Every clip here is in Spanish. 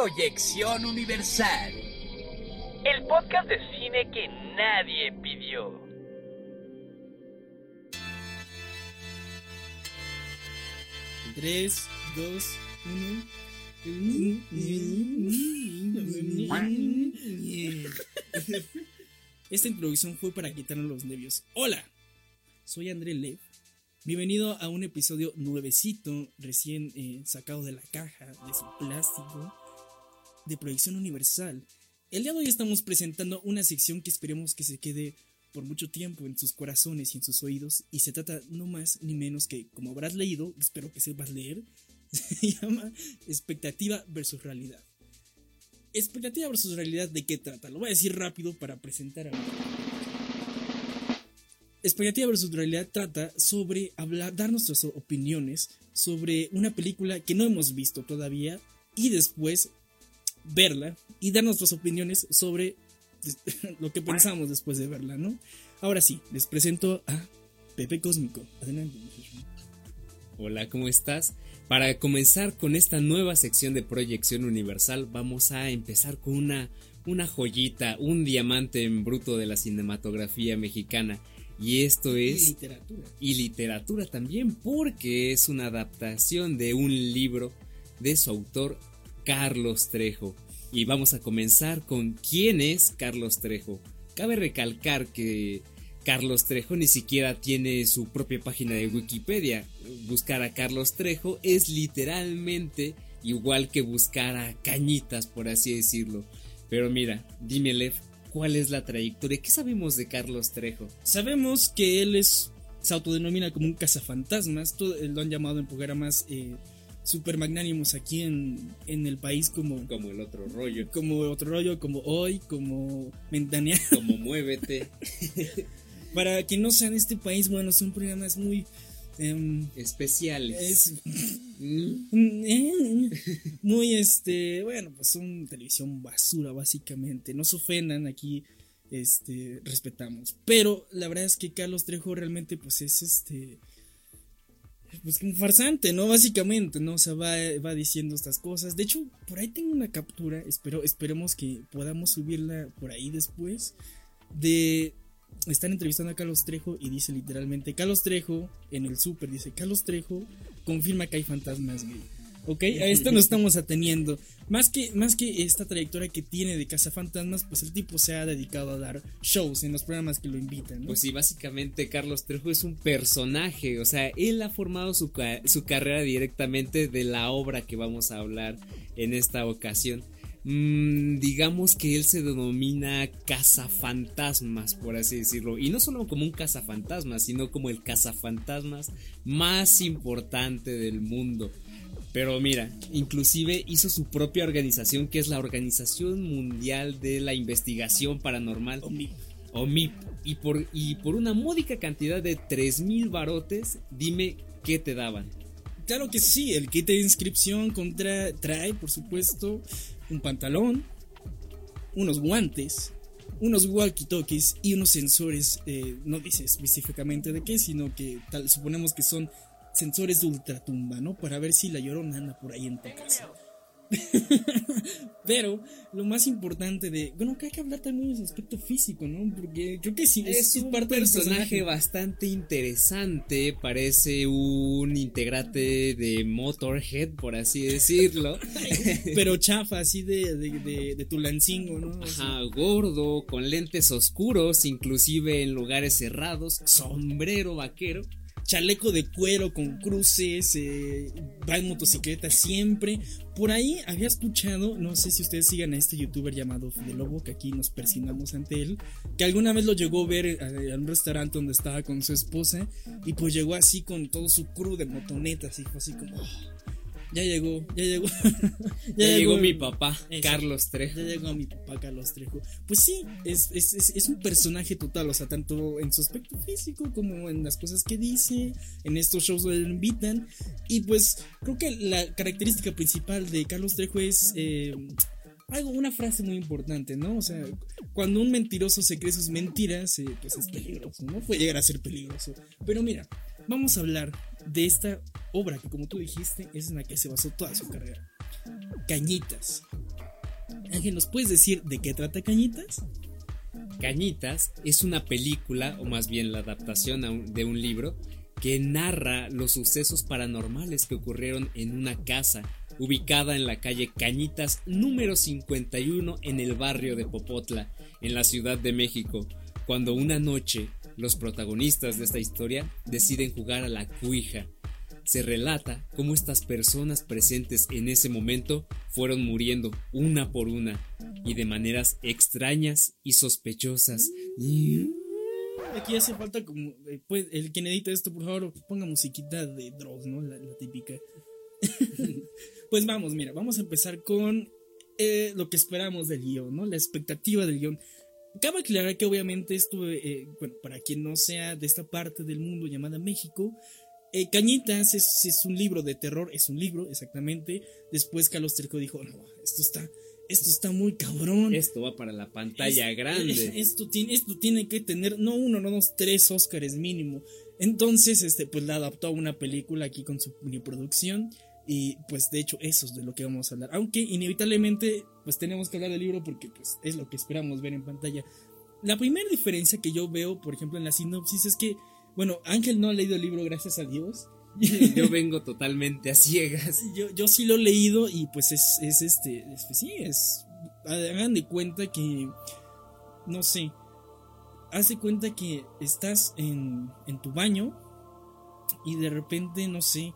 Proyección Universal. El podcast de cine que nadie pidió. Tres, dos, uno. Esta introducción fue para quitarnos los nervios. Hola, soy André Lev. Bienvenido a un episodio nuevecito, recién eh, sacado de la caja, de su plástico, de Proyección Universal. El día de hoy estamos presentando una sección que esperemos que se quede por mucho tiempo en sus corazones y en sus oídos. Y se trata no más ni menos que, como habrás leído, espero que sepas leer, se llama expectativa versus realidad. Expectativa versus realidad, ¿de qué trata? Lo voy a decir rápido para presentar a Expectativa versus realidad trata sobre hablar, dar nuestras opiniones sobre una película que no hemos visto todavía y después verla y dar nuestras opiniones sobre lo que pensamos después de verla, ¿no? Ahora sí, les presento a Pepe Cósmico. Adelante. Hola, ¿cómo estás? Para comenzar con esta nueva sección de Proyección Universal, vamos a empezar con una, una joyita, un diamante en bruto de la cinematografía mexicana. Y esto es... Y literatura. Y literatura también, porque es una adaptación de un libro de su autor, Carlos Trejo. Y vamos a comenzar con quién es Carlos Trejo. Cabe recalcar que Carlos Trejo ni siquiera tiene su propia página de Wikipedia. Buscar a Carlos Trejo es literalmente igual que buscar a Cañitas, por así decirlo. Pero mira, dime Lev, ¿cuál es la trayectoria? ¿Qué sabemos de Carlos Trejo? Sabemos que él es se autodenomina como un cazafantasmas, lo han llamado en programas eh, super magnánimos aquí en, en, el país como como el otro rollo. como otro rollo como hoy como Mentanea como muévete. Para quien no sea en este país bueno son programas muy eh, especiales. es, muy este bueno pues son televisión basura básicamente. No se ofendan aquí este respetamos. Pero la verdad es que Carlos Trejo realmente pues es este pues un farsante, ¿no? Básicamente, ¿no? O sea, va, va, diciendo estas cosas. De hecho, por ahí tengo una captura, espero, esperemos que podamos subirla por ahí después, de... Están entrevistando a Carlos Trejo y dice literalmente, Carlos Trejo, en el súper, dice, Carlos Trejo confirma que hay fantasmas gay. ¿Ok? A esto nos estamos ateniendo. Más que, más que esta trayectoria que tiene de Cazafantasmas, pues el tipo se ha dedicado a dar shows en los programas que lo invitan. Pues sí, básicamente Carlos Trejo es un personaje. O sea, él ha formado su, su carrera directamente de la obra que vamos a hablar en esta ocasión. Mm, digamos que él se denomina cazafantasmas, por así decirlo. Y no solo como un cazafantasmas, sino como el cazafantasmas más importante del mundo. Pero mira, inclusive hizo su propia organización que es la Organización Mundial de la Investigación Paranormal. OMIP. OMIP. Y por, y por una módica cantidad de 3.000 barotes, dime qué te daban. Claro que sí, el kit de inscripción contra, trae, por supuesto, un pantalón, unos guantes, unos walkie-talkies y unos sensores, eh, no dice específicamente de qué, sino que tal, suponemos que son sensores de ultratumba, ¿no? Para ver si la llorona anda por ahí en tu casa. Pero lo más importante de. Bueno, que hay que hablar también de su aspecto físico, ¿no? Porque creo que sí. Es, es un parte personaje, personaje bastante interesante. Parece un integrante de Motorhead, por así decirlo. Pero chafa, así de, de, de, de Tulancingo, ¿no? Ajá, gordo, con lentes oscuros, inclusive en lugares cerrados, sombrero vaquero chaleco de cuero con cruces, eh, va en motocicleta siempre. Por ahí había escuchado, no sé si ustedes sigan a este youtuber llamado Fide Lobo, que aquí nos persignamos ante él, que alguna vez lo llegó a ver en un restaurante donde estaba con su esposa y pues llegó así con todo su crew de motonetas y fue así como... Oh, ya llegó, ya llegó. ya, ya llegó, llegó, mi papá, Eso, Carlos Trejo. Ya llegó mi papá, Carlos Trejo. Pues sí, es, es, es, es, un personaje total, o sea, tanto en su aspecto físico como en las cosas que dice, en estos shows donde lo invitan. Y pues creo que la característica principal de Carlos Trejo es. Eh, algo, una frase muy importante, ¿no? O sea, cuando un mentiroso se cree sus mentiras, eh, pues es peligroso, ¿no? Puede llegar a ser peligroso. Pero mira, vamos a hablar de esta obra que como tú dijiste es en la que se basó toda su carrera. Cañitas. Ángel, ¿nos puedes decir de qué trata Cañitas? Cañitas es una película, o más bien la adaptación de un libro, que narra los sucesos paranormales que ocurrieron en una casa ubicada en la calle Cañitas número 51 en el barrio de Popotla, en la Ciudad de México, cuando una noche los protagonistas de esta historia deciden jugar a la cuija. Se relata cómo estas personas presentes en ese momento fueron muriendo una por una y de maneras extrañas y sospechosas. Aquí hace falta como. eh, pues, el quien edita esto, por favor, ponga musiquita de Dross, ¿no? La, la típica. pues vamos, mira, vamos a empezar con eh, lo que esperamos del guion, ¿no? La expectativa del guion. Cabe aclarar que obviamente esto, eh, bueno, para quien no sea de esta parte del mundo llamada México, eh, Cañitas es, es un libro de terror, es un libro, exactamente. Después Carlos Trejo dijo, no, esto está, esto está muy cabrón. Esto va para la pantalla Es- grande. Esto tiene, esto tiene que tener, no uno, no dos, tres Óscares mínimo. Entonces, este, pues la adaptó a una película aquí con su producción. Y pues de hecho eso es de lo que vamos a hablar. Aunque inevitablemente pues tenemos que hablar del libro porque pues es lo que esperamos ver en pantalla. La primera diferencia que yo veo, por ejemplo, en la sinopsis es que, bueno, Ángel no ha leído el libro, gracias a Dios. Yo vengo totalmente a ciegas. Yo, yo sí lo he leído y pues es, es este, es- pues sí, es, hagan de cuenta que, no sé, haz de cuenta que estás en, en tu baño y de repente, no sé,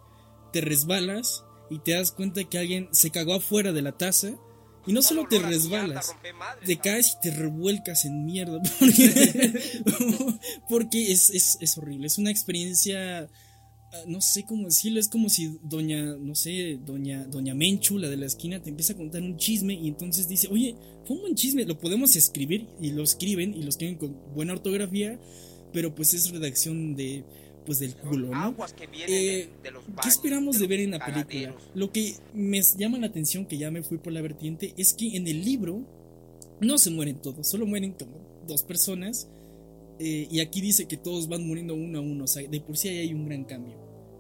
te resbalas y te das cuenta que alguien se cagó afuera de la taza y no solo te resbalas, te caes y te revuelcas en mierda porque, es, es, es horrible, es una experiencia ah, no sé cómo decirlo, es como si doña, no sé, doña, doña Menchu, la de la esquina, te empieza a contar un chisme y entonces dice, oye, fue un buen chisme, lo podemos escribir y lo escriben y lo escriben con buena ortografía, pero pues es redacción de, pues del culo, ¿no? Eh, ¿Qué esperamos de ver en la película? Lo que me llama la atención, que ya me fui por la vertiente, es que en el libro no se mueren todos, solo mueren como dos personas. eh, y aquí dice que todos van muriendo uno a uno, o sea, de por sí ahí hay un gran cambio.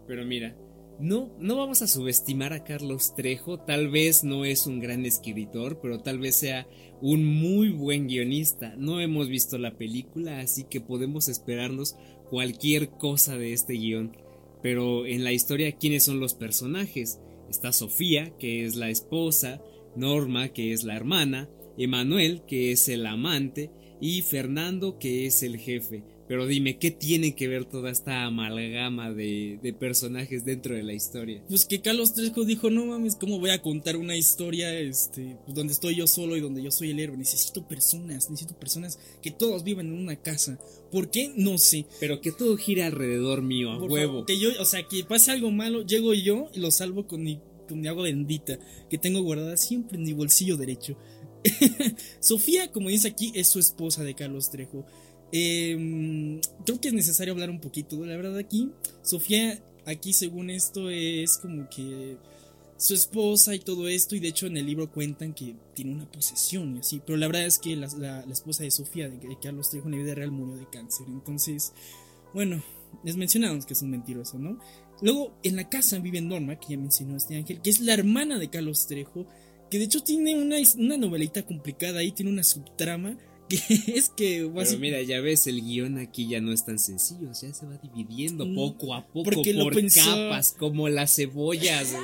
Pero mira, no, no vamos a subestimar a Carlos Trejo. Tal vez no es un gran escritor, pero tal vez sea un muy buen guionista. No hemos visto la película, así que podemos esperarnos cualquier cosa de este guion. Pero en la historia, ¿quiénes son los personajes? Está Sofía, que es la esposa, Norma, que es la hermana, Emanuel, que es el amante, y Fernando, que es el jefe. Pero dime, ¿qué tiene que ver toda esta amalgama de, de personajes dentro de la historia? Pues que Carlos Trejo dijo, no mames, ¿cómo voy a contar una historia este, donde estoy yo solo y donde yo soy el héroe? Necesito personas, necesito personas que todos vivan en una casa. ¿Por qué? No sé. Pero que todo gira alrededor mío, a Por huevo. favor, que yo, o sea, que pase algo malo, llego yo y lo salvo con mi, con mi agua bendita que tengo guardada siempre en mi bolsillo derecho. Sofía, como dice aquí, es su esposa de Carlos Trejo. Eh, creo que es necesario hablar un poquito la verdad aquí. Sofía, aquí según esto, es como que su esposa y todo esto, y de hecho en el libro cuentan que tiene una posesión y así, pero la verdad es que la, esposa de Sofía, de, Carlos Trejo en la vida real, murió de cáncer. Entonces, bueno, les mencionamos que es un mentiroso, ¿no? Luego, en la casa vive Norma, que ya mencionó este ángel, que es la hermana de Carlos Trejo, que de hecho tiene una, una novelita complicada ahí, tiene una subtrama, es que... Pero mira, ya ves, el guion aquí ya no es tan sencillo, o sea, se va dividiendo Mm, poco a poco porque lo por pensó- capas, como las cebollas.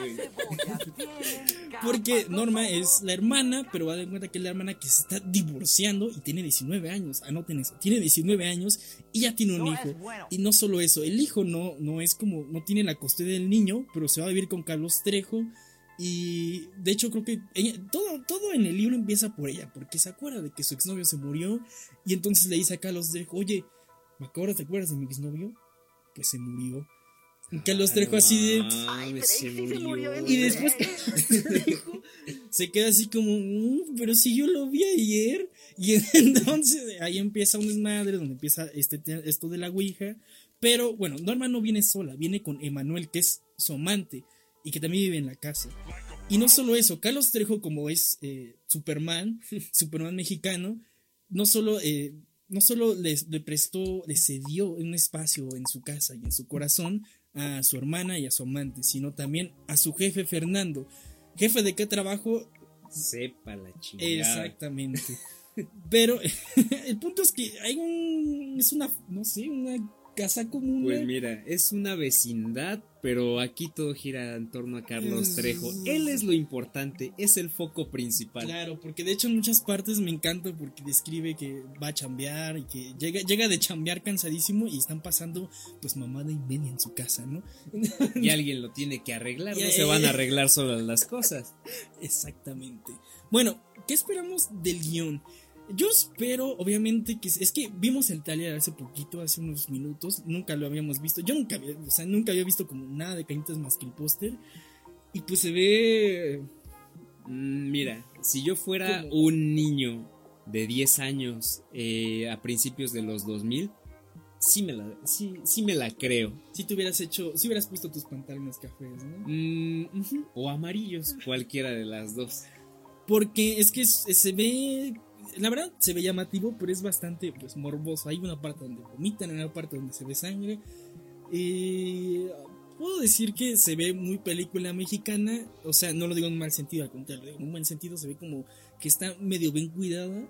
Porque Norma es la hermana, pero va a dar cuenta que es la hermana que se está divorciando y tiene 19 años. Anoten eso, tiene 19 años y ya tiene un hijo. Y no solo eso, el hijo no, no es como, no tiene la custodia del niño, pero se va a vivir con Carlos Trejo. Y de hecho creo que ella- todo, todo en el libro empieza por ella, porque se acuerda de que su exnovio se murió y entonces le dice a Carlos Trejo, oye, ¿Macabra te acuerdas de mi exnovio? Pues se murió. Y Carlos Trejo así de... Ay, se murió. Y después se queda así como, "Mm, pero si yo lo vi ayer. Y entonces ahí empieza un desmadre donde empieza este, te- esto de la Ouija. Pero bueno, Norma no viene sola, viene con Emanuel, que es su amante y que también vive en la casa. Y no solo eso, Carlos Trejo, como es eh, Superman, Superman mexicano, no solo, eh, no solo les, le prestó, le cedió un espacio en su casa y en su corazón a su hermana y a su amante, sino también a su jefe Fernando. Jefe de qué trabajo, Sepa la chingada. Exactamente. Pero el punto es que hay un. Es una. No sé, una casa común. Pues mira, es una vecindad, pero aquí todo gira en torno a Carlos Trejo. Él es lo importante, es el foco principal. Claro, porque de hecho en muchas partes me encanta porque describe que va a chambear y que llega, llega de chambear cansadísimo y están pasando pues mamada y media en su casa, ¿no? Y alguien lo tiene que arreglar, no se van a arreglar solas las cosas. Exactamente. Bueno, ¿qué esperamos del guion? Yo espero, obviamente, que es que vimos el taller hace poquito, hace unos minutos, nunca lo habíamos visto. Yo nunca había, o sea, nunca había visto como nada de cañitas más que el póster. Y pues se ve. Mm, Mira, si yo fuera ¿Cómo? un niño de 10 años eh, a principios de los 2000, sí me la, sí, sí me la creo. Si te hubieras hecho, si hubieras puesto tus pantalones cafés, ¿no? Mm, O amarillos, cualquiera de las dos. Porque es que se ve. La verdad, se ve llamativo, pero es bastante pues, morboso. Hay una parte donde vomitan, hay una parte donde se ve sangre. Y puedo decir que se ve muy película mexicana. O sea, no lo digo en un mal sentido, al contrario, en un buen sentido. Se ve como que está medio bien cuidada.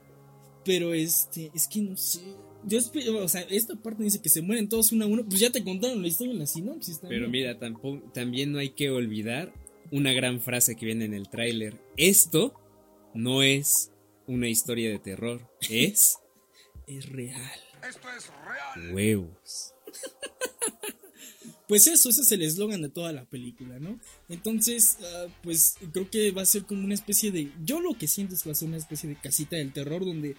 Pero este, es que no sé. Yo o sea, esta parte dice que se mueren todos uno a uno. Pues ya te contaron la historia en la sinopsis. Pero mira, tampoco, también no hay que olvidar una gran frase que viene en el tráiler. Esto no es una historia de terror, es es real. huevos. Pues eso, ese es el eslogan de toda la película, ¿no? Entonces, ah, pues creo que va a ser como una especie de... Yo lo que siento es que va a ser una especie de casita del terror donde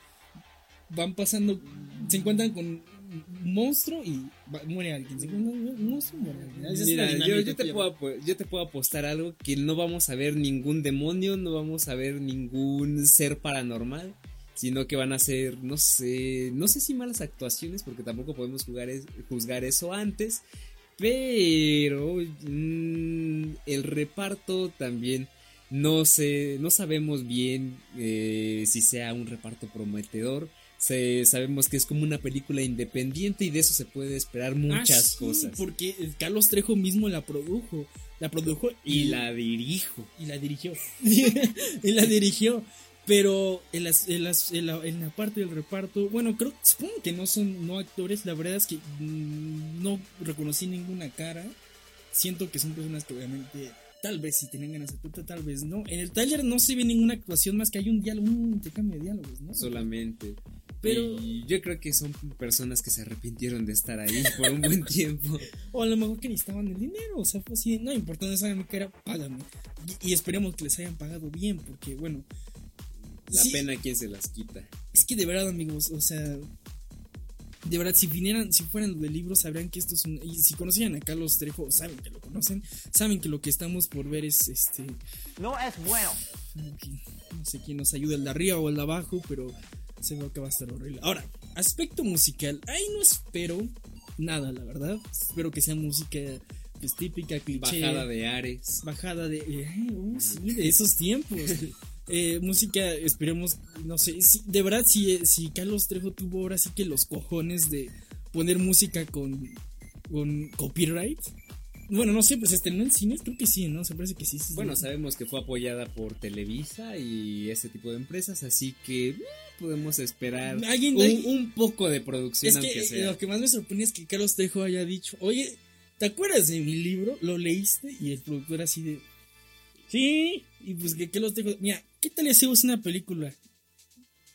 van pasando, se encuentran con monstruo y va- muere alguien. Un monstruo muere alguien. Mira, yo, te puedo, yo te puedo apostar algo que no vamos a ver ningún demonio, no vamos a ver ningún ser paranormal, sino que van a ser, no sé, no sé si malas actuaciones, porque tampoco podemos jugar es- juzgar eso antes, pero mm, el reparto también no sé, no sabemos bien eh, si sea un reparto prometedor. Se, sabemos que es como una película independiente y de eso se puede esperar Ah, muchas sí, cosas. Porque Carlos Trejo mismo la produjo. La produjo Y la dirijo. y la dirigió. y la dirigió. Pero en, las, en, las- en la, en la parte del reparto, bueno, creo supongo que no son no actores. La verdad es que mm, no reconocí ninguna cara. Siento que son personas que obviamente, tal vez si tienen ganas de actuar, tal vez no. En el taller no se ve ninguna actuación más que hay un diálogo, un intercambio de diálogos, ¿no? Solamente. Pero- Y yo creo que son personas que se arrepintieron de estar ahí por un buen tiempo. O a lo mejor que necesitaban el dinero. O sea, fue así, no importa, no saben mi cara, págame. Y, y esperemos que les hayan pagado bien, porque bueno. La sí, pena quien se las quita. Es que de verdad, amigos, o sea, de verdad, si vinieran, si fueran de libros, sabrían que esto es un. Y si conocían a Carlos Trejo, saben que lo conocen, saben que lo que estamos por ver es este. No es bueno. que No sé quién nos ayuda, el de arriba o el de abajo, pero seguro que va a estar horrible. Ahora, aspecto musical, ahí no espero nada, la verdad. Espero que sea música pues, típica, cliché. Bajada de Ares. Bajada de. eh, uh, sí, de esos tiempos. Eh, música, esperemos, no sé, si, de verdad, si, si Carlos Trejo tuvo ahora sí que los cojones de poner música con, con copyright. Bueno, no sé, pues estrenó en cines, creo que sí, ¿no? Se parece que sí. sí, Bueno, sí. sabemos que fue apoyada por Televisa y ese tipo de empresas, así que podemos esperar Alguien- un, alguien- un poco de producción, Es aunque que sea. lo que más me sorprende es que Carlos Trejo haya dicho, oye, ¿te acuerdas de mi libro? ¿Lo leíste? Y el productor así de, sí, y pues que Carlos Trejo, mira, ¿qué tal si hacemos una película?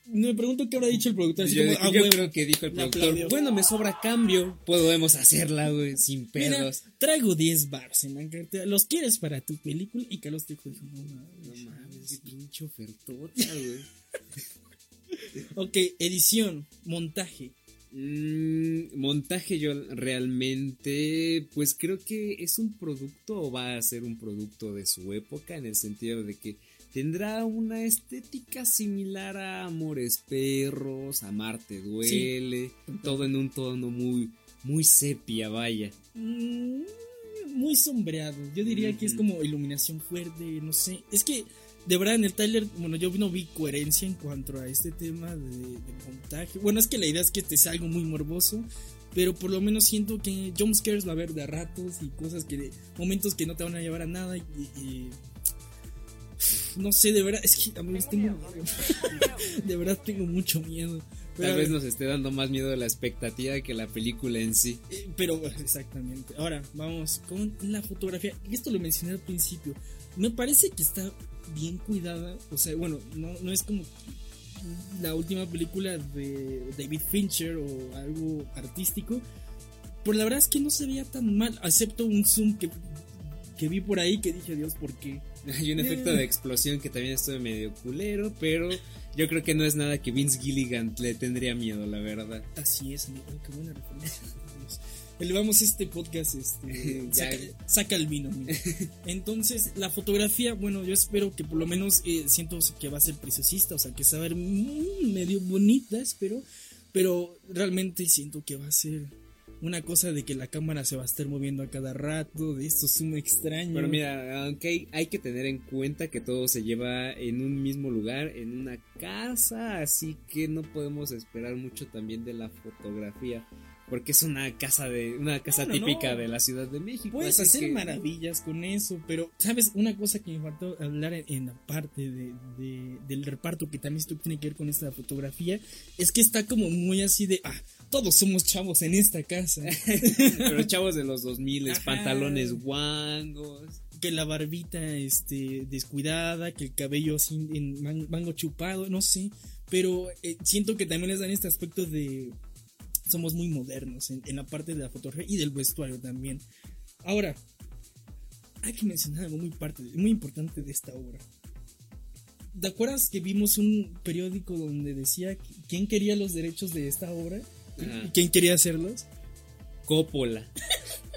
Me pregunto qué habrá dicho el productor. Así Yo, como, "Ah, yo huevo". creo que dijo el productor, bueno, me sobra cambio, podemos hacerla, güey, sin Mira, pedos. traigo 10 bars en la cartera. ¿Los quieres para tu película? Y Carlos Trejo dijo, no mames. No mames, pinche ofertota, güey. Ok, edición, montaje. Mm, montaje yo realmente pues creo que es un producto o va a ser un producto de su época en el sentido de que tendrá una estética similar a Amores Perros, a Marte Duele, todo en un tono muy muy sepia, vaya. Mm, muy sombreado. Yo diría que es como iluminación fuerte, no sé. Es que, de verdad, en el Tyler, bueno, yo no vi coherencia en cuanto a este tema de, de montaje. Bueno, es que la idea es que este sea algo muy morboso. Pero por lo menos siento que jumpscares va a haber de a ratos y cosas que, momentos que no te van a llevar a nada. Y, y- no sé, de verdad, es que amigos tengo de verdad tengo mucho miedo. Pero, Tal vez nos esté dando más miedo de la expectativa que la película en sí. Eh, pero exactamente. Ahora, vamos con la fotografía. Esto lo mencioné al principio. Me parece que está bien cuidada. O sea, bueno, no, no es como la última película de David Fincher o algo artístico. Pero la verdad es que no se veía tan mal, excepto un zoom que, que vi por ahí que dije, Dios, ¿por qué? Hay un efecto de explosión que también estuvo medio culero, pero yo creo que no es nada que Vince Gilligan le tendría miedo, la verdad. Así es, amigo, qué buena referencia. Elevamos este podcast, este, saca, el vino. Entonces, la fotografía, bueno, yo espero que por lo menos eh, siento que va a ser preciosista, o sea, que se va a ver medio bonita, espero, pero realmente siento que va a ser una cosa de que la cámara se va a estar moviendo a cada rato, de esto muy extraño. Pero mira, aunque hay, que tener en cuenta que todo se lleva en un mismo lugar, en una casa, así que no podemos esperar mucho también de la fotografía. Porque es una casa de una casa típica de la Ciudad de México. Puedes hacer maravillas con eso, pero sabes una cosa que me faltó hablar en, la parte de, del reparto que también esto tiene que ver con esta fotografía es que está como muy así de ah todos somos chavos en esta casa. Pero chavos de los 2000, pantalones guangos. Que la barbita este, descuidada, que el cabello así en mango chupado, no sé. Pero eh, siento que también les dan este aspecto de. Somos muy modernos en, la parte de la fotografía y del vestuario también. Ahora, hay que mencionar algo muy, parte, muy importante de esta obra. ¿Te acuerdas que vimos un periódico donde decía quién quería los derechos de esta obra? ¿Quién quería hacerlos? Coppola.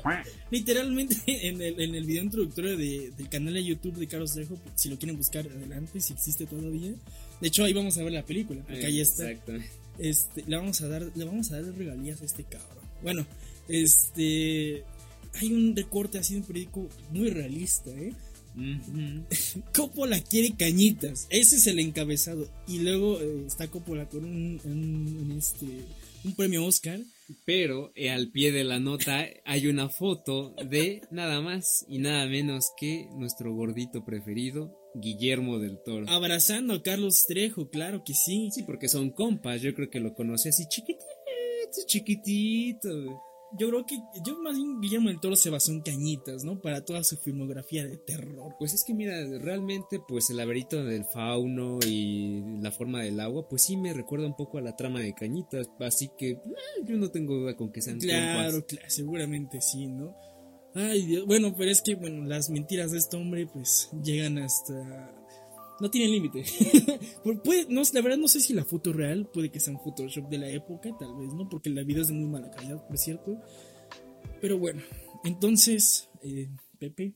Literalmente en el, en el video introductorio de, del canal de YouTube de Carlos Trejo, si lo quieren buscar adelante, si existe todavía. De hecho, ahí vamos a ver la película, porque ahí está. Este, le vamos a dar, le vamos a dar regalías a este cabrón. Bueno, este hay un recorte así de un periódico muy realista, ¿eh? Coppola quiere cañitas. Ese es el encabezado. Y luego eh, está Coppola con un, este, un premio Oscar. Pero eh, al pie de la nota hay una foto de nada más y nada menos que nuestro gordito preferido, Guillermo del Toro. Abrazando a Carlos Trejo, claro que sí. Sí, porque son compas, yo creo que lo conoce así chiquitito, chiquitito yo creo que yo más bien Guillermo del Toro se basó en cañitas, ¿no? Para toda su filmografía de terror. Pues es que mira, realmente pues el laberinto del fauno y la forma del agua, pues sí me recuerda un poco a la trama de cañitas, así que eh, yo no tengo duda con que sean Claro, claro, seguramente sí, ¿no? Ay, Dios, bueno, pero es que bueno, las mentiras de este hombre pues llegan hasta no tiene límite. no, la verdad no sé si la foto real puede que sea un Photoshop de la época, tal vez, ¿no? Porque la vida es de muy mala calidad, por cierto. Pero bueno, entonces, eh, Pepe,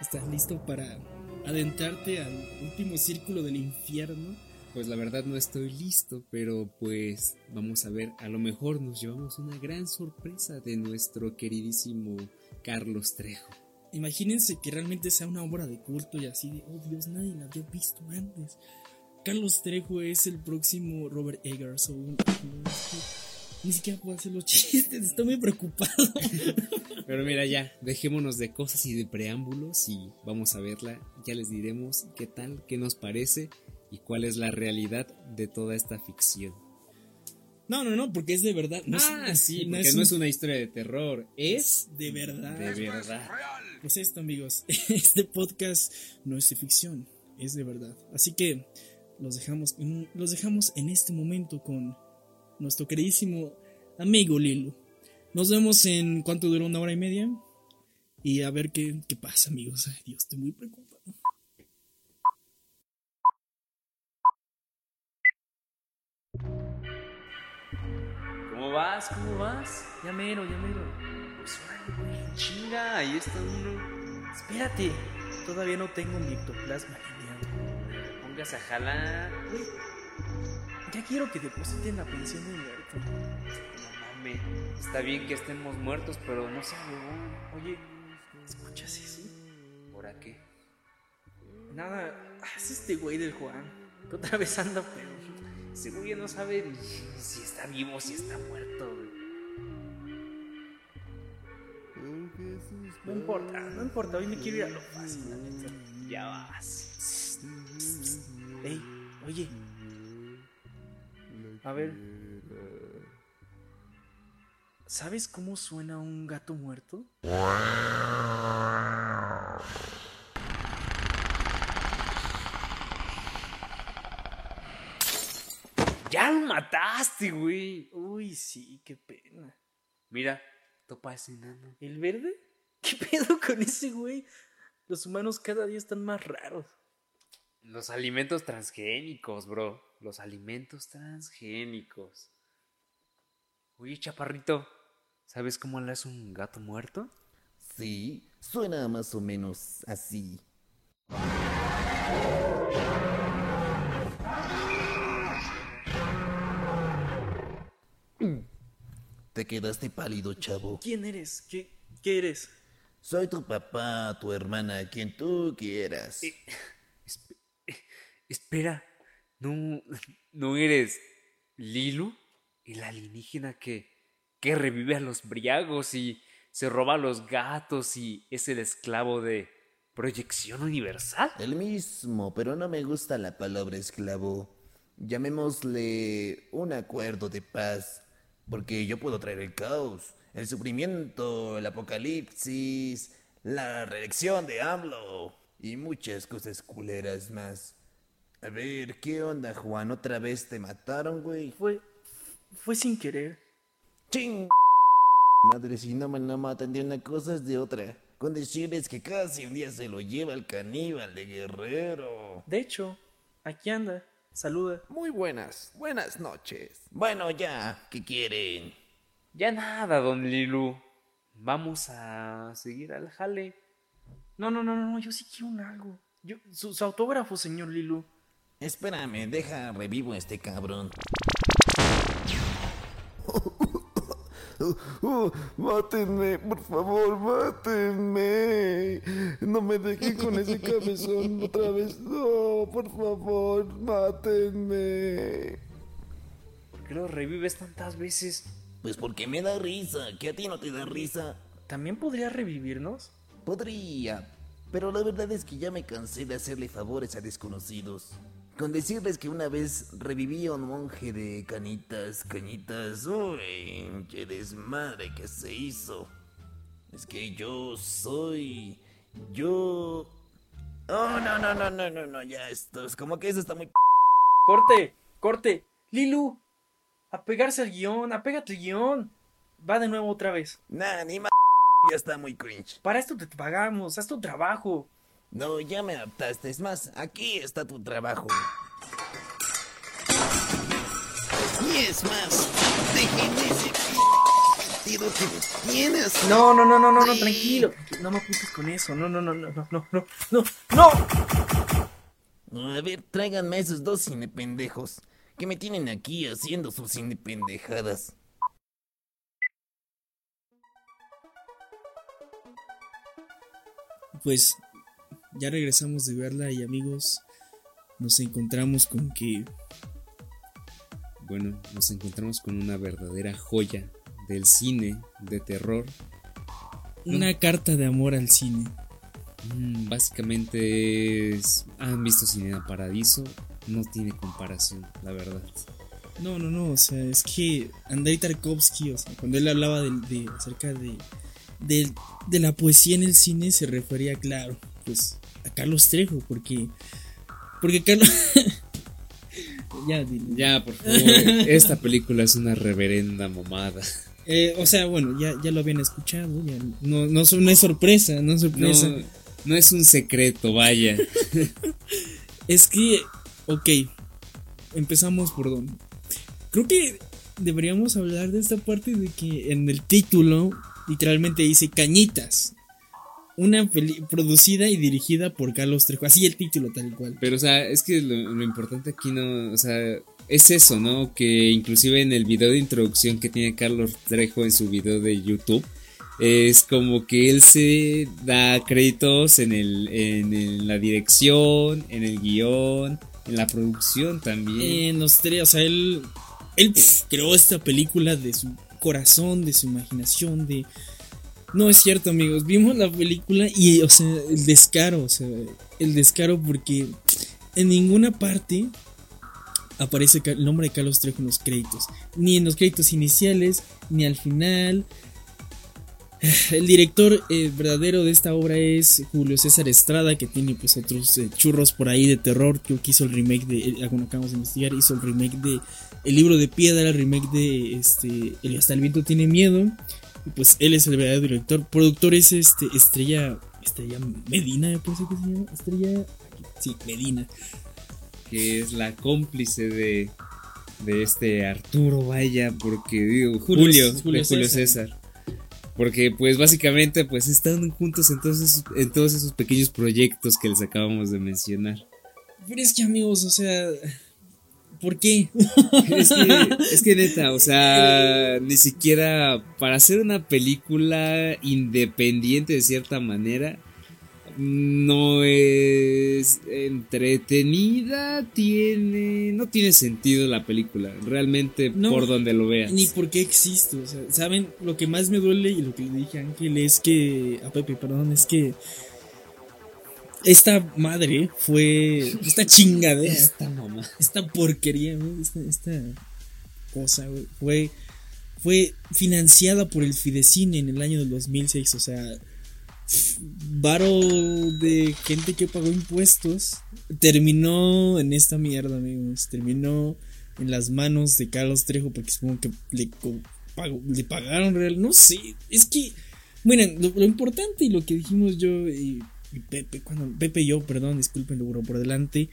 ¿estás listo para adentrarte al último círculo del infierno? Pues la verdad no estoy listo, pero pues vamos a ver, a lo mejor nos llevamos una gran sorpresa de nuestro queridísimo Carlos Trejo. Imagínense que realmente sea una obra de culto y así de, oh Dios, nadie la había visto antes. Carlos Trejo es el próximo Robert Eggers o ni siquiera puedo hacer los chistes, estoy muy preocupado. Pero mira ya, dejémonos de cosas y de preámbulos y vamos a verla. Ya les diremos qué tal, qué nos parece y cuál es la realidad de toda esta ficción. No, no, no, porque es de verdad. No ah, sí, porque no es, una historia de terror, es de verdad. De verdad. Pues esto, amigos, este podcast no es de ficción, es de verdad. Así que los dejamos, los dejamos en este momento con nuestro queridísimo amigo Lilo. Nos vemos en cuánto duró una hora y media. Y a ver qué, qué pasa, amigos. Ay, Dios, estoy muy preocupado. Vas? ¿Cómo vas? Ya mero, ya mero. Pues órale, güey, chinga, ahí está uno. Espérate, todavía no tengo mi ectoplasma lineal. Póngase a jalar. Güey, ya quiero que depositen la pensión de muerto. No mames, está bien que estemos muertos, pero no sé, Oye, ¿escuchas eso? ¿Por qué? Nada, es este güey del Juan, que otra vez anda pero ese no sabe si está vivo si está muerto. No importa, no importa, hoy me quiero ir a lo fácil, Ya vas. Ey, oye. A ver. ¿Sabes cómo suena un gato muerto? Ya lo mataste, güey. Uy, sí, qué pena. Mira, topa ese enano. ¿El verde? ¿Qué pedo con ese güey? Los humanos cada día están más raros. Los alimentos transgénicos, bro. Los alimentos transgénicos. Oye, chaparrito, ¿sabes cómo le hace un gato muerto? Sí, suena más o menos así. Te quedaste pálido, chavo. ¿Quién eres? ¿Qué, qué eres? Soy tu papá, tu hermana, quien tú quieras. Espe- eh, espera, ¿no, ¿no eres Lilu? El alienígena que, que revive a los briagos y se roba a los gatos y es el esclavo de proyección universal. El mismo, pero no me gusta la palabra esclavo. Llamémosle un acuerdo de paz, porque yo puedo traer el caos, el sufrimiento, el apocalipsis, la reelección de AMLO y muchas cosas culeras más. A ver, ¿qué onda, Juan? ¿Otra vez te mataron, güey? Fue, fue sin querer. ¡Ching! Madre, si no me la matan de una cosa es de otra. Con decirles que casi un día se lo lleva el caníbal de guerrero. De hecho, aquí anda. Saluda. Muy buenas, buenas noches. Bueno, ya, ¿qué quieren? Ya nada, don Lilu. Vamos a seguir al jale. No, no, no, no, yo sí quiero un algo. Yo, su, su autógrafo, señor Lilu. Espérame, deja revivo a este cabrón. Oh, mátenme, por favor, mátenme. No me dejen con ese cabezón otra vez. No, por favor, mátenme. ¿Por qué lo revives tantas veces? Pues porque me da risa, que a ti no te da risa. ¿También podría revivirnos? Podría, pero la verdad es que ya me cansé de hacerle favores a desconocidos. Con decirles que una vez reviví a un monje de canitas, cañitas, uy, qué desmadre que se hizo. Es que yo soy. Yo. Oh, no, no, no, no, no, no, ya esto es como que eso está muy. ¡Corte! ¡Corte! ¡Lilu! A pegarse al guion, apégate al guion. Va de nuevo otra vez. Nah, ni más. Ya está muy cringe. Para esto te pagamos, haz tu trabajo. No, ya me adaptaste. Es más, aquí está tu trabajo. Y es más, déjenme ese sentido que tienes. No, no, no, no, no, no, tranquilo. No me apuntes con eso. No, no, no, no, no, no, no, no, no. A ver, tráiganme a esos dos cinependejos que me tienen aquí haciendo sus cinependejadas. Pues ya regresamos de verla y amigos, nos encontramos con que Bueno, nos encontramos con una verdadera joya del cine de terror. una carta de amor al cine. Mm, Básicamente es... ¿Han visto Cinema Paradiso? No tiene comparación, la verdad. No, no, no, o sea, es que Andrei Tarkovsky, o sea, cuando él hablaba de, de- acerca de, de, de la poesía en el cine, se refería, claro, pues a Carlos Trejo, porque, porque Carlos... ya, dile. Ya, por favor, esta película es una reverenda mamada. Eh, o sea, bueno, ya, ya lo habían escuchado, ya no, no, es- no es sorpresa, no es No, sorpresa. no es un secreto, vaya. Es que, ok, empezamos por donde. Creo que deberíamos hablar de esta parte de que en el título literalmente dice Cañitas. Una peli producida y dirigida por Carlos Trejo. Así el título tal cual. Pero, o sea, es que lo, lo importante aquí no, o sea, es eso, ¿no? Que inclusive en el video de introducción que tiene Carlos Trejo en su video de YouTube, es como que él se da créditos en, el, en, la dirección, en el guion, en la producción también. En los tres, o sea, él, él pf, creó esta película de su corazón, de su imaginación, de... No es cierto, amigos. Vimos la película y, o sea, el descaro, o sea, el descaro porque en ninguna parte aparece el nombre de Carlos Trejo en los créditos. Ni en los créditos iniciales, ni al final. El director eh, verdadero de esta obra es Julio César Estrada, que tiene pues otros eh, churros por ahí de terror. Creo que hizo el remake de, eh, acabamos de investigar, hizo el remake de El libro de piedra, el remake de este, el Hasta el viento tiene miedo. Pues él es el verdadero director. Productor es este Estrella, Estrella Medina, me parece que se llama. Estrella, sí, Medina. que es la cómplice de, de este Arturo, vaya, porque digo, Julio- Julio, Julio de Julio César. César. Porque pues básicamente pues están juntos en todos, esos, en todos esos pequeños proyectos que les acabamos de mencionar. Pero es que amigos, o sea, ¿por qué? Es que, es que neta, o sea, ni siquiera para hacer una película independiente de cierta manera, no es entretenida, tiene, no tiene sentido la película, realmente No, por donde lo veas. Ni por qué existe, o sea, saben, lo que más me duele y lo que le dije a Ángel es que, a Pepe, perdón, es que esta madre fue, esta chingadera, Esta mamá. esta porquería, güey, esta, esta cosa, güey, fue, fue financiada por el Fidecine en el año del 2006, o sea, varo de gente que pagó impuestos terminó en esta mierda, amigos, terminó en las manos de Carlos Trejo porque supongo que le, co- pagó- le pagaron real, no sé, es que, miren, lo, lo importante y lo que dijimos yo y, y Pepe, cuando, Pepe y yo, perdón, disculpen lo por delante,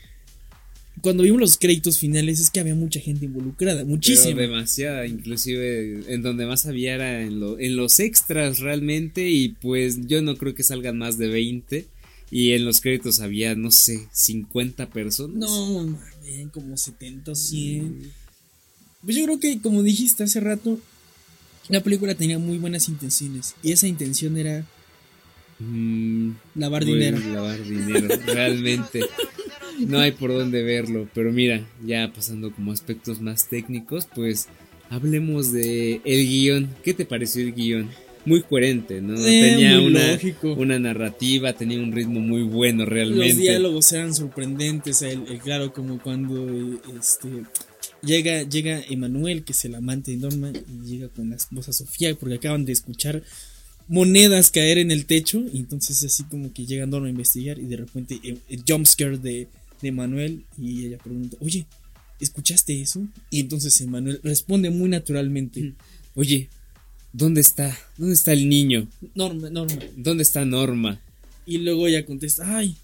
cuando vimos los créditos finales es que había mucha gente involucrada, Pero muchísima. demasiada, inclusive en donde más había era en, lo- en los extras realmente y pues yo no creo que salgan más de 20 y en los créditos había no sé 50 personas. No, mames, como 70 o 100. Pues yo creo que, como dijiste hace rato, la película tenía muy buenas intenciones. Y esa intención era Mm, lavar pues, dinero. Lavar dinero, realmente. No hay por dónde verlo, pero mira, ya pasando como aspectos más técnicos, pues hablemos de el guion. ¿Qué te pareció el guion? Muy coherente, ¿no? Eh, tenía una, lógico. una narrativa, tenía un ritmo muy bueno realmente. Los diálogos eran sorprendentes. El, el- claro, como cuando este llega, llega Emanuel, que es el amante de Norma, y llega con la esposa Sofía, porque acaban de escuchar monedas caer en el techo. Y entonces así como que llega Norma a investigar y de repente eh, el jumpscare de, de Emanuel y ella pregunta, oye, ¿escuchaste eso? Y entonces Emanuel responde muy naturalmente, Oye, ¿dónde está? ¿Dónde está el niño? Norma, Norma. ¿Dónde está Norma? Y luego ella contesta, ay,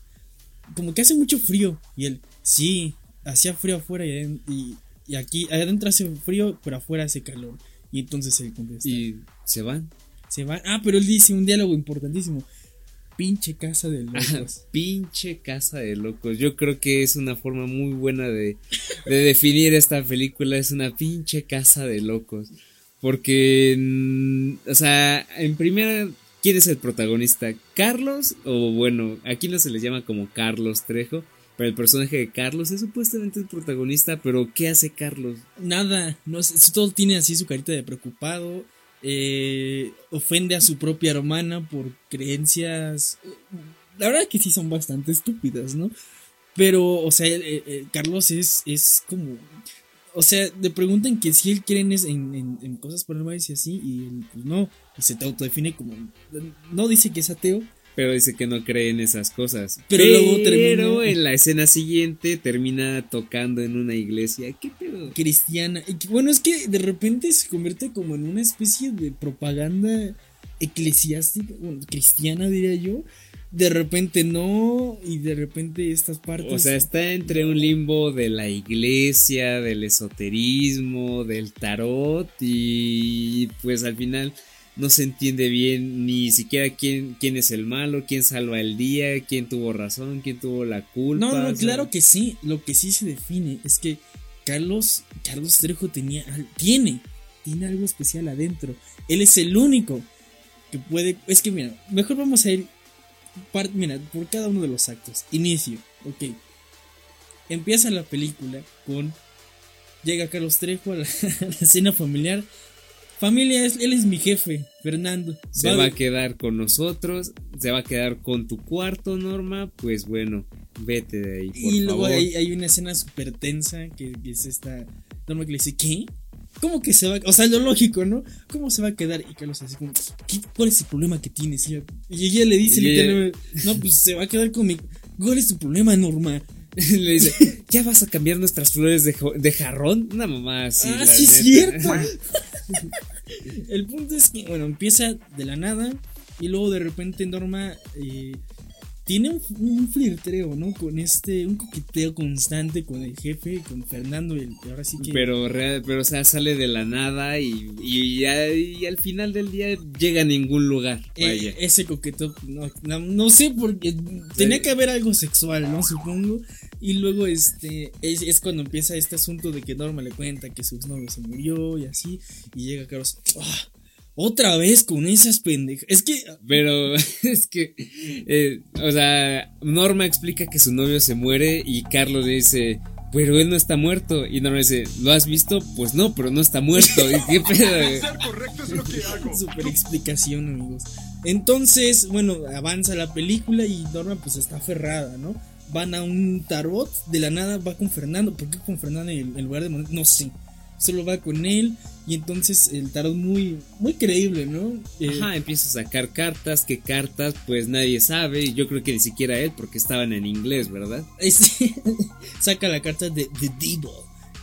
como que hace mucho frío. Y él, sí, hacía frío afuera y, y aquí adentro hace frío, pero afuera hace calor. Y entonces él contesta, Y se van. Se va. Ah, pero él dice un diálogo importantísimo. Pinche casa de locos. Pinche casa de locos. Yo creo que es una forma muy buena de, de definir esta película. Es una pinche casa de locos. Porque, mm, o sea, en primera, ¿quién es el protagonista? ¿Carlos? O bueno, aquí no se le llama como Carlos Trejo. Pero el personaje de Carlos es supuestamente el protagonista. Pero, ¿qué hace Carlos? Nada, no sé, todo tiene así su carita de preocupado. Eh, ofende a su propia hermana por creencias. La verdad que sí son bastante estúpidas, ¿no? Pero, o sea, Carlos es, es como. O sea, le preguntan que si él cree en, en- en cosas paranormales y así, y él, pues no. Y se te autodefine como. No dice que es ateo, Pero dice que no cree en esas cosas. Pero luego Pero termina- en la escena siguiente termina tocando en una iglesia. ¿Qué pedo? cristiana. Bueno, es que de repente se convierte como en una especie de propaganda eclesiástica, bueno, cristiana diría yo. De repente no, y de repente estas partes. O sea, está entre un limbo de la iglesia, del esoterismo, del tarot y pues al final no se entiende bien ni siquiera quién, quién es el malo, quién salva el día, quién tuvo razón, quién tuvo la culpa. no, o no, sea, claro que sí. Lo que sí se define es que Carlos, Carlos Trejo tenía, tiene, tiene algo especial adentro. Él es el único que puede. Es que mira, mejor vamos a ir. par- mira, por cada uno de los actos. Inicio, ok. Empieza la película con. Llega Carlos Trejo a la, a la escena familiar. Familia, es- él es mi jefe, Fernando. Se va a quedar con nosotros, se va a quedar con tu cuarto, Norma. Pues bueno, Vete de ahí, por y luego favor. hay, hay una escena súper tensa que es esta Norma que le dice, ¿qué? ¿Cómo que se va? O sea, lo lógico, ¿no? ¿Cómo se va a quedar? Y Carlos así como, ¿qué, ¿cuál es el problema que tienes? Y ella, le dice, no, pues se va a quedar con mi... ¿Cuál es tu problema, Norma? Le dice, ¿ya vas a cambiar nuestras flores de, jarrón? Una mamá así. ah, sí, es neta. cierto. el punto es que, bueno, empieza de la nada y luego de repente Norma eh, tiene un, un flirteo, ¿no? Con este, un coqueteo constante con el jefe, con Fernando, y el- ahora sí que... Pero, real- pero, o sea, sale de la nada y, y, ya- y al final del día llega a ningún lugar. Eh, Vaya. ese coqueto, no, no, no sé, porque tenía que haber algo sexual, ¿no? Supongo. Y luego, este, es, es cuando empieza este asunto de que Norma le cuenta que su exnovio se murió y así. Y llega Carlos, "Ah, otra vez con esas pendejas. Es que, Pero es que, eh, o sea, Norma explica que su novio se muere y Carlos le dice, pero él no está muerto. Y Norma dice, ¿lo has visto? Pues no, pero no está muerto. ¿Y qué pedo? super explicación, amigos. Entonces, bueno, avanza la película y Norma pues está aferrada, ¿no? Van a un tarot, de la nada va con Fernando. ¿Por qué con Fernando en, lugar de Monet? No sé. Solo va con él y entonces el tarot muy, muy creíble, ¿no? Eh, Ajá, empieza a sacar cartas, ¿qué cartas? Pues nadie sabe. Y yo creo que ni siquiera él, porque estaban en inglés, ¿verdad? este, saca la carta de The Devil.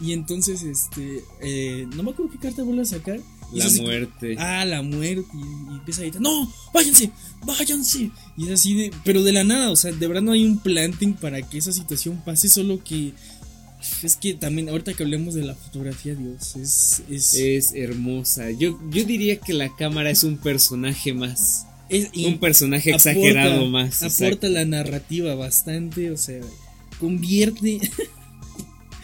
Y entonces, este, eh, no me acuerdo qué carta vuelve a sacar. La así- muerte. Ah, la muerte. Y, y empieza a gritar, no, váyanse, váyanse. Y es así de, pero de la nada, o sea, de verdad no hay un planting para que esa situación pase, solo que es que también, ahorita que hablemos de la fotografía, Dios, es, es, Es hermosa. Yo, yo diría que la cámara es un personaje más. es- Un personaje aporta- exagerado más. Aporta exacto. la narrativa bastante, o sea, convierte,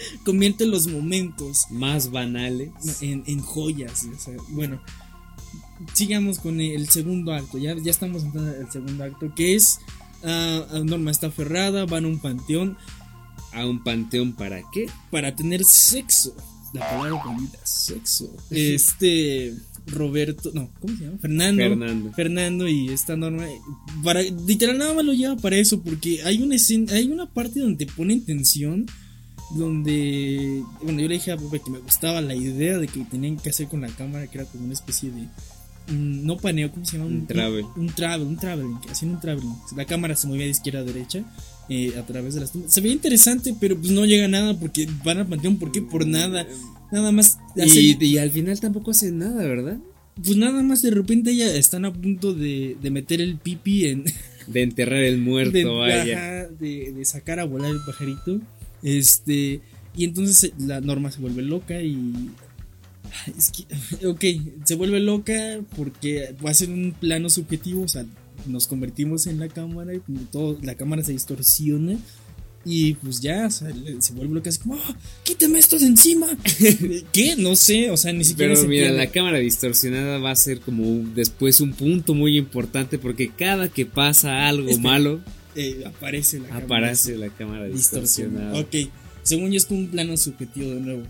convierte los momentos Más banales. en, en joyas. o sea, bueno, sigamos con el segundo acto. Ya, ya estamos entrando al segundo acto, que es ah, Norma está aferrada, van a un panteón ¿A un panteón para qué? para tener sexo. La palabra bonita, sexo. Este Roberto, no, ¿cómo se llama? Fernando. Fernando. Fernando y esta Norma para literal nada más lo lleva para eso porque hay una escena, hay una parte donde te pone en tensión donde bueno yo le dije a Pepe que me gustaba la idea de que tenían que hacer con la cámara que era como una especie de mm, no paneo cómo se llama Un travel. un, travel un traveling haciendo un traveling la cámara se movía de izquierda a derecha eh, a través de las tumbas se veía interesante pero pues no llega a nada porque van al panteón ¿por qué? por nada nada más Y, al final tampoco hacen nada, ¿verdad? pues nada más de repente ya están a punto de, de meter el pipi en De enterrar el muerto, de, vaya. ajá, de, de sacar a volar el pajarito este y entonces eh, la norma se vuelve loca y es que ok se vuelve loca porque va a ser un plano subjetivo o sea nos convertimos en la cámara y todo la cámara se distorsiona y pues ya, o sea, le- se vuelve loca así como, "Ah, quítame esto de encima. ¿Qué? No sé, o sea, ni siquiera Pero se mira, la cámara distorsionada va a ser como después un punto muy importante porque cada que pasa algo Este, malo, Eh, aparece la cámara aparece la cámara distorsionada. distorsionada. Ok, según yo es como un plano subjetivo de nuevo.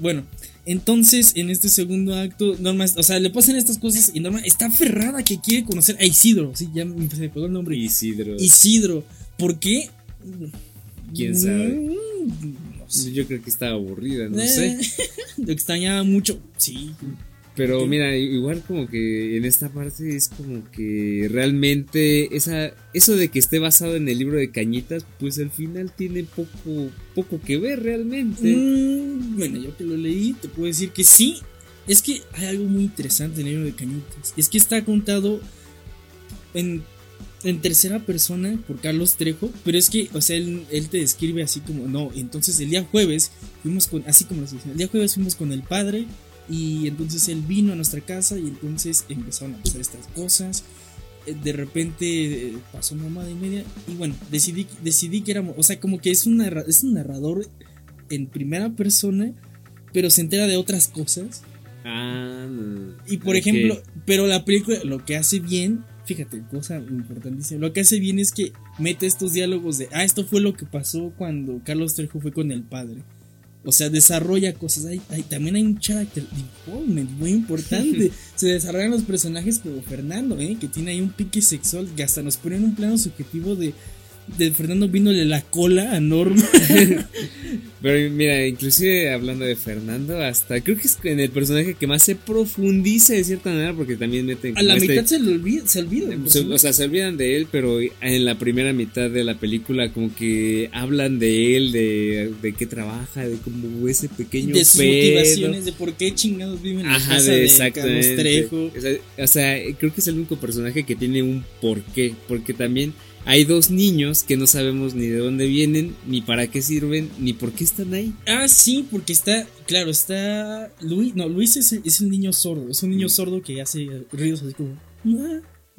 Bueno, entonces en este segundo acto, Norma, o sea, le pasan estas cosas y Norma está aferrada que quiere conocer a Isidro. Sí, ya me se pegó el nombre. Isidro. Isidro. ¿Por qué? ¿Quién sabe? Mm, no sé. Yo creo que estaba aburrida, no Eh, sé. Lo extrañaba mucho. Sí. Pero mira, igual como que en esta parte es como que realmente esa, eso de que esté basado en el libro de Cañitas, pues al final tiene poco, poco que ver realmente. Mm, bueno, yo que lo leí, te puedo decir que sí. Es que hay algo muy interesante en el libro de Cañitas. Es que está contado en, en tercera persona por Carlos Trejo. Pero es que, o sea, él, él te describe así como, no, entonces el día jueves fuimos con, así como lo dicen, el día jueves fuimos con el padre. Y entonces él vino a nuestra casa y entonces empezaron a pasar estas cosas. Eh, De repente eh, pasó una mamada y media. Y bueno, decidí, decidí que éramos, o sea, como que es un, es un narrador en primera persona, pero se entera de otras cosas. Ah. Y por ejemplo, pero la película lo que hace bien, fíjate, cosa importantísima, lo que hace bien es que mete estos diálogos de, ah, esto fue lo que pasó cuando Carlos Trejo fue con el padre. O sea, desarrolla cosas. Hay, hay- también hay un character development muy importante. Se desarrollan los personajes como Fernando, ¿eh? que tiene ahí un pique sexual que hasta nos pone en un plano subjetivo de, de Fernando viéndole la cola a Norma. Pero mira, inclusive hablando de Fernando, hasta creo que es en el personaje que más se profundiza de cierta manera, porque también meten A la este- mitad se le olvida, se olvida. se- o sea, se olvidan de él, pero en la primera mitad de la película como que hablan de él, de, de qué trabaja, de como ese pequeño de sus pedo. motivaciones, de por qué chingados viven en la Ajá, casa de de, exactamente. Carlos Trejo. O sea, o sea, creo que es el único personaje que tiene un porqué, porque también hay dos niños que no sabemos ni de dónde vienen, ni para qué sirven, ni por qué están ahí. Ah, sí, porque está, claro, está Luis, no, Luis es, el- es el niño sordo, es un niño sordo que hace ruidos así como...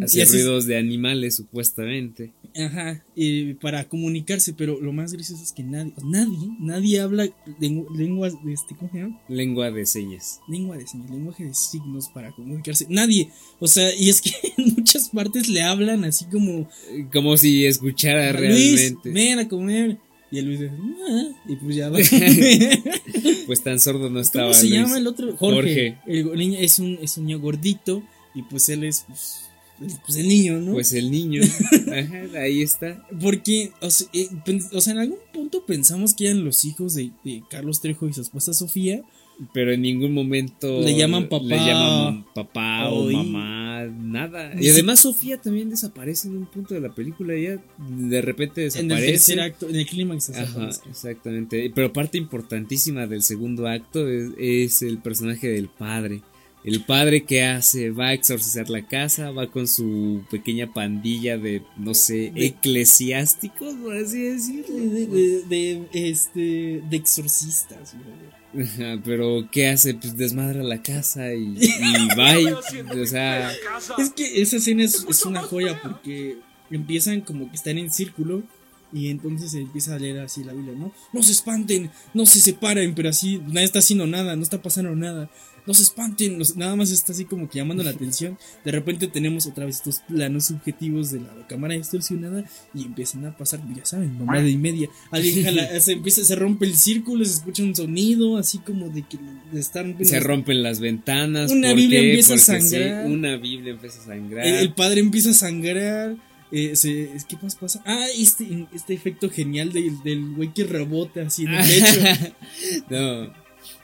Así- ruidos de animales, supuestamente. Ajá, eh, para comunicarse, pero lo más gracioso es que nadie, nadie, nadie habla lengu- lenguas, de este, ¿cómo se llama? Lengua de señas. Lengua de señas, lenguaje de signos para comunicarse. Nadie, o sea, y es que en muchas partes le hablan así como, Como si escuchara Luis, realmente. ven a comer. Y el Luis dice, "Ah", y pues ya va. Pues tan sordo no estaba. ¿Cómo se Luis. llama el otro? Jorge. Jorge. El niño es un, es un niño gordito y pues él es pues, pues, el niño, ¿no? Pues el niño. Ajá, ahí está. Porque, o sea, eh, o sea, en algún punto pensamos que eran los hijos de, de Carlos Trejo y su esposa Sofía. Pero en ningún momento Le llaman papá. Le llaman papá o mamá, nada. Y además Sofía también desaparece en un punto de la película. Ella de repente En el desaparece. tercer acto, en el clímax. Desaparece. exactamente. Pero parte importantísima del segundo acto es, es el personaje del padre. El padre que hace, va a exorcizar la casa, va con su pequeña pandilla de, no sé, De- eclesiásticos, por así decirlo. De, de- de, este, de exorcistas. güey. Ajá, pero ¿qué hace? Pues desmadra la casa y, y bye. O sea, Es que esa escena es, es una joya porque empiezan como que están en círculo y entonces se empieza a leer así la Biblia, ¿no? No se espanten, no se separen, pero así nadie está haciendo nada, no está pasando nada. No se espanten, nada más está así como que llamando la atención. De repente tenemos otra vez estos planos subjetivos de la cámara distorsionada y empiezan a pasar, ya saben, mamada y media. Alguien jala- se empieza, se rompe el círculo, se escucha un sonido así como de que están se rompen las ventanas. Una ¿por Biblia qué? empieza a sí, sangrar. una Biblia empieza a sangrar. El, el padre empieza a sangrar. eh, se- ¿Qué más pasa? Ah, este, este efecto genial del, del güey que rebota así en el lecho. no,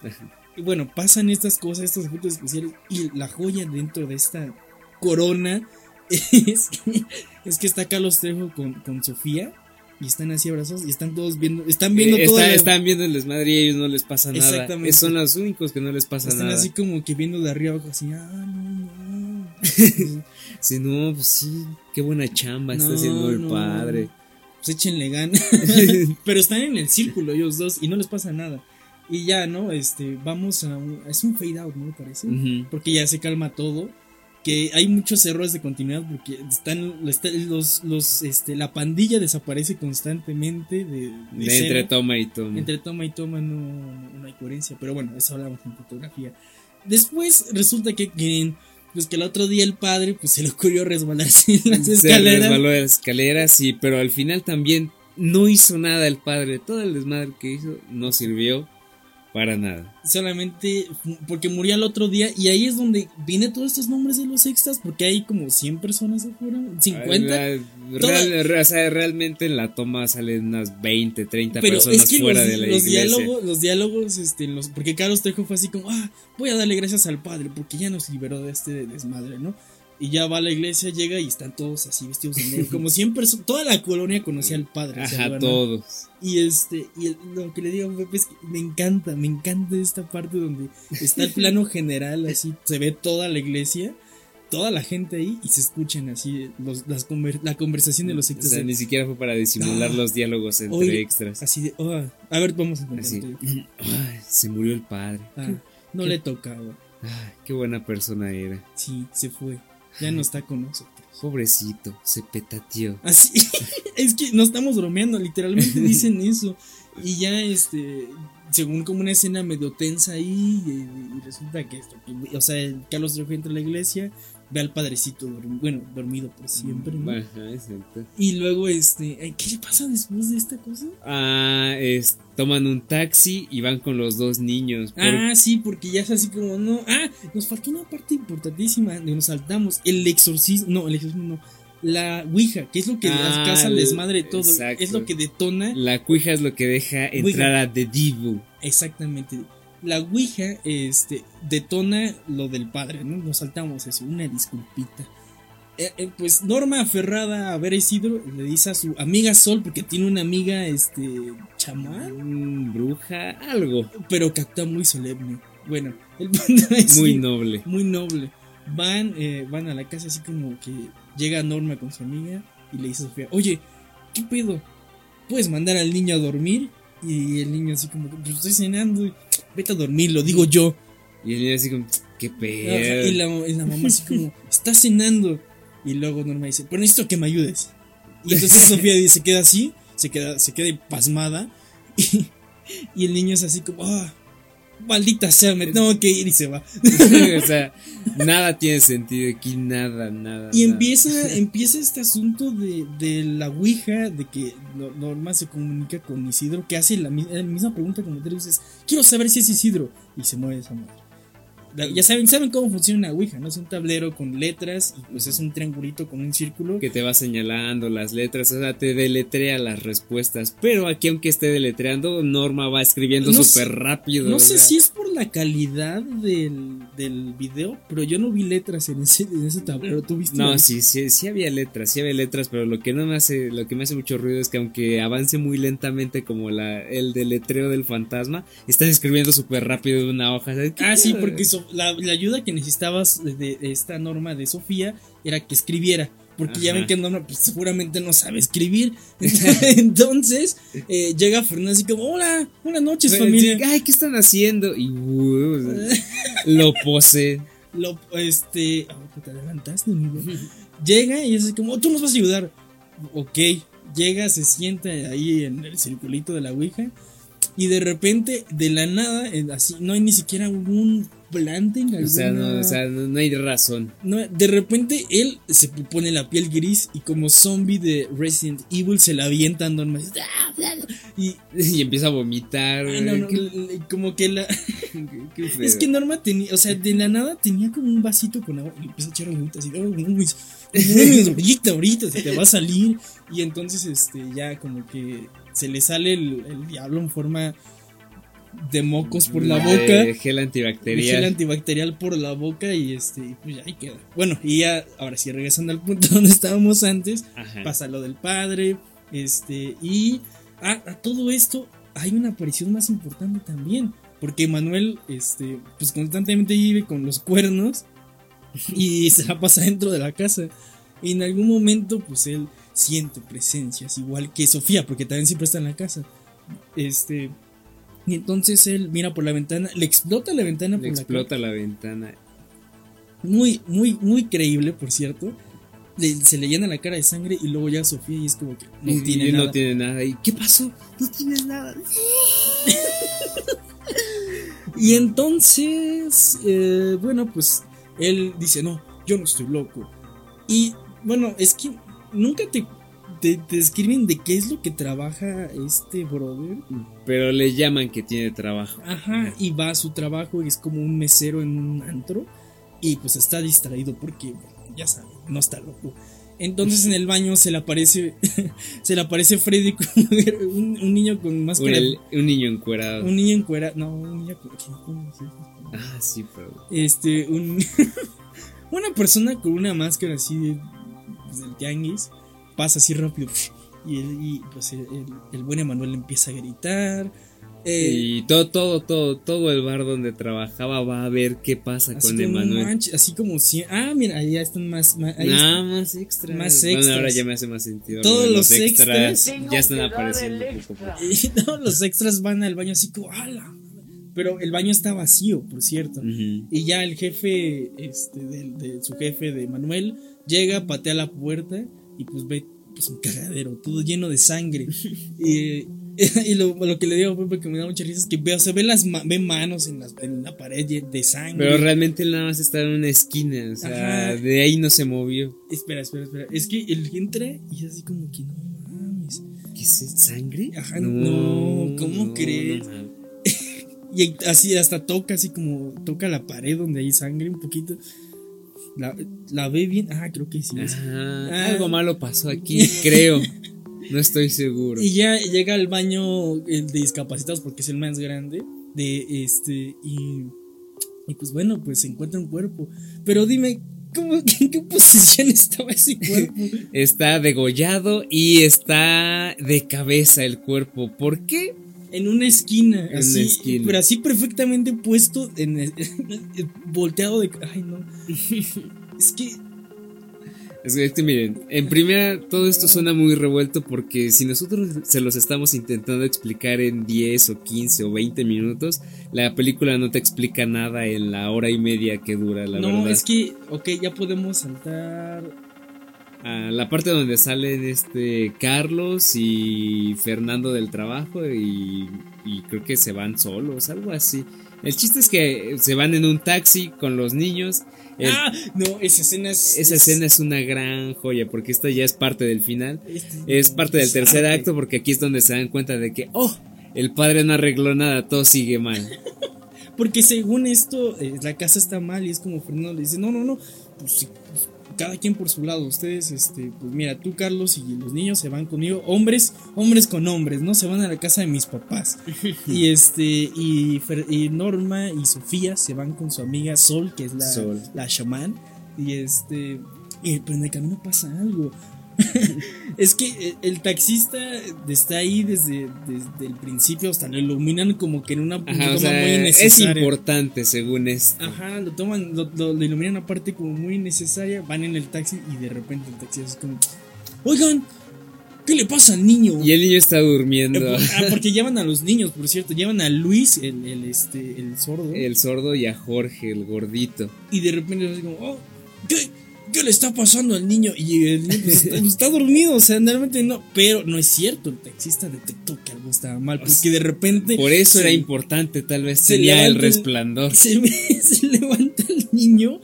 bueno, pasan estas cosas, estos efectos especiales. Y la joya dentro de esta corona es que, es que está Carlos Trejo con, con Sofía. Y están así abrazados y están todos viendo. Están viendo Eh, todo. está- la- están viendo el desmadre y a ellos no les pasa nada. Exactamente. Son los únicos que no les pasa están nada. así como que viendo de arriba abajo, así. Ah, no, no. Sí, no, pues sí, qué buena chamba está haciendo el no. padre. pues échenle ganas. Pero están en el círculo ellos dos y no les pasa nada. Y ya, ¿no? Este, vamos a un, es un fade out, ¿no? Me parece. Ujú. Porque ya se calma todo. Que hay muchos errores de continuidad porque están, está- los, los, este, la pandilla desaparece constantemente de, de De entre toma y toma. Entre toma y toma no, no, no hay coherencia. Pero bueno, eso hablamos en fotografía. Después resulta que, que, pues que el otro día el padre pues se le ocurrió resbalarse en las Se escaleras. resbaló de las escaleras, sí, pero al final también no hizo nada el padre. Todo el desmadre que hizo no sirvió para nada. solamente porque murió el otro día y ahí es donde vienen todos estos nombres de los extras porque hay como 100 personas afuera, 50. Real- o sea, realmente en la toma salen unas 20, 30 Pero personas es que fuera los, de la los iglesia. diálogos, los diálogos, este, los, porque Carlos Trejo fue así como, ah, voy a darle gracias al padre porque ya nos liberó de este desmadre, ¿no? Y ya va a la iglesia, llega y están todos así vestidos de negro, como 100 personas, toda la colonia conocía al padre. o sea, Ajá, todos. Y este, y el- lo que le digo a Pepe es que me encanta, me encanta esta parte donde está el plano general, así se ve toda la iglesia, toda la gente ahí y se escuchan así los, las conver- la conversación de los O extras. sea, de- ni siquiera fue para disimular Ah. los diálogos entre Oye, extras. Así de, "Oh, a ver, vamos a Así. Ay, se murió el padre. Ah, no ¿Qué? le tocaba. Ay, qué buena persona era. Sí, se fue. Ya no está con nosotros. Pobrecito, se petateó. Así, es que no estamos bromeando, literalmente dicen eso. Y ya, este, según como una escena medio tensa ahí, y, y resulta que esto, que, o sea, Carlos Trejo entra a la iglesia, ve al padrecito, dorm- bueno, dormido por siempre, ¿no? Ajá, exacto. Y luego, este, ¿qué le pasa después de esta cosa? Ah, es, toman un taxi y van con los dos niños. por- Ah, sí, porque ya es así como, no, ah, nos faltó una parte importantísima, nos saltamos, el exorcismo, no, el exorcismo no, La Ouija, que es lo que Ah, casa el desmadre de todo, exacto. es lo que detona La cuija es lo que deja entrar a The. Exactamente. La Ouija este, detona lo del padre, ¿no? Nos saltamos eso, una disculpita. Eh, eh, pues Norma, aferrada a ver a Isidro, le dice a su amiga Sol, porque tiene una amiga, este, chamán, Mm, bruja, algo. pero que actúa muy solemne. Bueno, el punto es Muy que- noble. muy noble. Van, eh, van a la casa así como que llega Norma con su amiga y le dice a Sofía, oye, ¿qué pedo? ¿Puedes mandar al niño a dormir? Y el niño así como, pues estoy cenando, vete a dormir, lo digo yo. Y el niño así como, qué pedo. Y la, y la mamá así como, está cenando. Y luego Norma dice, pero necesito que me ayudes. Y entonces Sofía se queda así, se queda, se queda pasmada. Y, y el niño es así como, ah, maldita sea, me tengo que ir y se va. o sea, nada tiene sentido aquí, nada, nada. Y nada. empieza, empieza este asunto de, de la Ouija, de que No- Norma se comunica con Isidro, que hace la, mi- la misma pregunta como tú dices, quiero saber si es Isidro. Y se mueve esa madre. La- Ya saben, saben cómo funciona una Ouija, ¿no? Es un tablero con letras y pues es un triangulito con un círculo. que te va señalando las letras, o sea, te deletrea las respuestas. Pero aquí, aunque esté deletreando, Norma va escribiendo No súper rápido. No sé sea. si es por la calidad del, del video, pero yo no vi letras en ese, en ese tablero. ¿Tú viste? No, sí, sí, sí había letras, sí había letras, pero lo que no me hace, lo que me hace mucho ruido es que aunque avance muy lentamente como la, el deletreo del fantasma, están escribiendo súper rápido de una hoja. ¿sabes? ¿Qué Ah, sí, porque so- la, la ayuda que necesitabas de, de esta norma de Sofía era que escribiera. Porque ya ven que Norma pues, seguramente no sabe escribir. Entonces eh, llega Fernanda así como, hola, buenas noches Pero, familia. Ay, ¿qué están haciendo? Y uh, lo posee. Lo, este, ah, te adelantaste, amigo. Llega y es como, tú nos vas a ayudar. Ok, llega, se sienta ahí en el circulito de la Ouija. Y de repente, de la nada, así, no hay ni siquiera un planting. O sea, no, alguna- o sea, no, hay razón. No, de repente él se pone la piel gris y como zombie de Resident Evil se la avienta a Norma. Y Y empieza a vomitar. ah, no, no, como que la... Es que Norma tenía, o sea, de la nada tenía como un vasito con agua y empieza a echar agüita así, "Oh, ahorita, ahorita se te va a salir. Y entonces, este, ya como que se le sale el, el diablo en forma de mocos por la De boca. Gel Gel antibacterial. antibacterial por la boca y este, pues ya ahí queda. Bueno, y ya, ahora sí, regresando al punto donde estábamos antes, Ajá. pasa lo del padre, este, y a, a todo esto hay una aparición más importante también, porque Manuel, este, pues constantemente vive con los cuernos y se la pasa dentro de la casa. Y en algún momento, pues él siente presencias, igual que Sofía, porque también siempre está en la casa. Este, y entonces él mira por la ventana, le explota la ventana Le por explota la ventana. Muy, muy, muy creíble, por cierto. Le- se le llena la cara de sangre y luego ya Sofía y es como que no Y- tiene y nada. no tiene nada. ¿Y qué pasó? No tienes nada. Y entonces, eh, bueno, pues él dice, no, yo no estoy loco. Y bueno, es que nunca te, te, te describen de qué es lo que trabaja este brother. Pero le llaman que tiene trabajo. Ajá, y va a su trabajo y es como un mesero en un antro. Y pues está distraído porque, bueno, ya saben, no está loco. Entonces en el baño se le aparece, se le aparece Freddy, Krueger, un, un niño con máscara. un niño encuerado. Un niño en cuera, no, un niño con... Ah, sí, pero. este, un, una persona con una máscara así de, pues, del tianguis pasa así rápido y, el, y, pues el, el- el buen Emanuel empieza a gritar. eh, Y todo, todo, todo, todo el bar donde trabajaba va a ver qué pasa así con Emanuel. manch- así como si, ah, mira, ahí ya están más, más- ahí Nada más extras. Más Bueno, extras. ahora ya me hace más sentido. Todos lo de los extras. ya están apareciendo poco a poco. y todos los extras van al baño así como, ¡ala! Pero el baño está vacío, por cierto. Ujú. Y ya el jefe, este, de, de su jefe de Manuel, llega, patea la puerta y pues ve pues un cagadero, todo lleno de sangre. y y lo, lo que le digo a Pepe que me da mucha risa es que veo, se ve las ma- ve manos en, las- en la pared de sangre. Pero realmente él nada más está en una esquina. O sea, Ajá. de ahí no se movió. Espera, espera, espera. Es que él entra y es así como que no mames. ¿Qué es? ¿Sangre? Ajá, no, ¿cómo crees? no. Y así hasta toca, así como toca la pared donde hay sangre un poquito. La, la ve bien. Ah, creo que sí. Ah. Algo malo pasó aquí, creo. No estoy seguro. Y ya llega al baño el de discapacitados porque es el más grande. De este. Y. Y pues bueno, pues se encuentra un cuerpo. Pero dime, ¿cómo, ¿en qué posición estaba ese cuerpo? Está degollado y está de cabeza el cuerpo. ¿Por qué? En una esquina. En así, esquina. Pero así perfectamente puesto. En el- volteado de. Ay, no. Es que. Es que, miren, en primera todo esto suena muy revuelto porque si nosotros se los estamos intentando explicar en 10 o 15 o 20 minutos, la película no te explica nada en la hora y media que dura, la no, verdad. es que. Ok, ya podemos saltar. A la parte donde salen este Carlos y Fernando del trabajo y, y creo que se van solos, algo así. El chiste es que se van en un taxi con los niños. El- ah, no, esa escena es. esa es- escena es una gran joya porque esta ya es parte del final. este- Es parte del tercer arte. acto porque aquí es donde se dan cuenta de que, oh, el padre no arregló nada, todo sigue mal. Porque según esto, eh, la casa está mal y es como Fernando le dice, no, no, no, pues, pues, cada quien por su lado, ustedes, este, pues mira, tú Carlos y los niños se van conmigo, hombres, hombres con hombres, ¿no? Se van a la casa de mis papás. y este, y, Fer- y Norma y Sofía se van con su amiga Sol, que es la, Sol. la chamán, y este, y, pero en el camino pasa algo. es que eh, el taxista está ahí desde, desde el principio hasta lo iluminan como que en una Ajá, toma o sea, muy es innecesaria. importante según esto. Ajá, lo toman, lo, lo- lo iluminan aparte como muy innecesaria, van en el taxi y de repente el taxi es como, oigan, ¿qué le pasa al niño? Y el niño está Eh, durmiendo. por- ah, porque llevan a los niños, por cierto, llevan a Luis, el, el, este, el sordo, El sordo y a Jorge, el gordito. y de repente es como, oh, ¿qué, qué le está pasando al niño? Y el niño pues, está, está dormido, o sea, realmente no, pero no es cierto, el taxista detectó que algo estaba mal, porque de repente... Por eso era importante, tal vez se tenía el levanta el- resplandor. se, se levanta el niño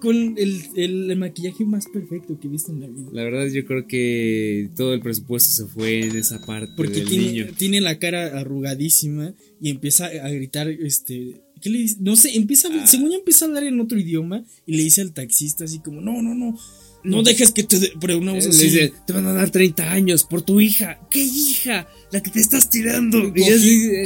con el, el- el maquillaje más perfecto que he visto en la vida. La verdad yo creo que todo el presupuesto se fue en esa parte Porque del tiene, niño. tiene la cara arrugadísima y empieza a gritar, este, ¿qué le dice? No sé, empieza, a- según yo empieza a hablar en otro idioma y le dice al taxista así como, no, no, no, no dejes que te... dé-", Pero una voz Le así, dice, te van a dar 30 años por tu hija. ¿Qué hija? La que te estás tirando. Y Cogi- así-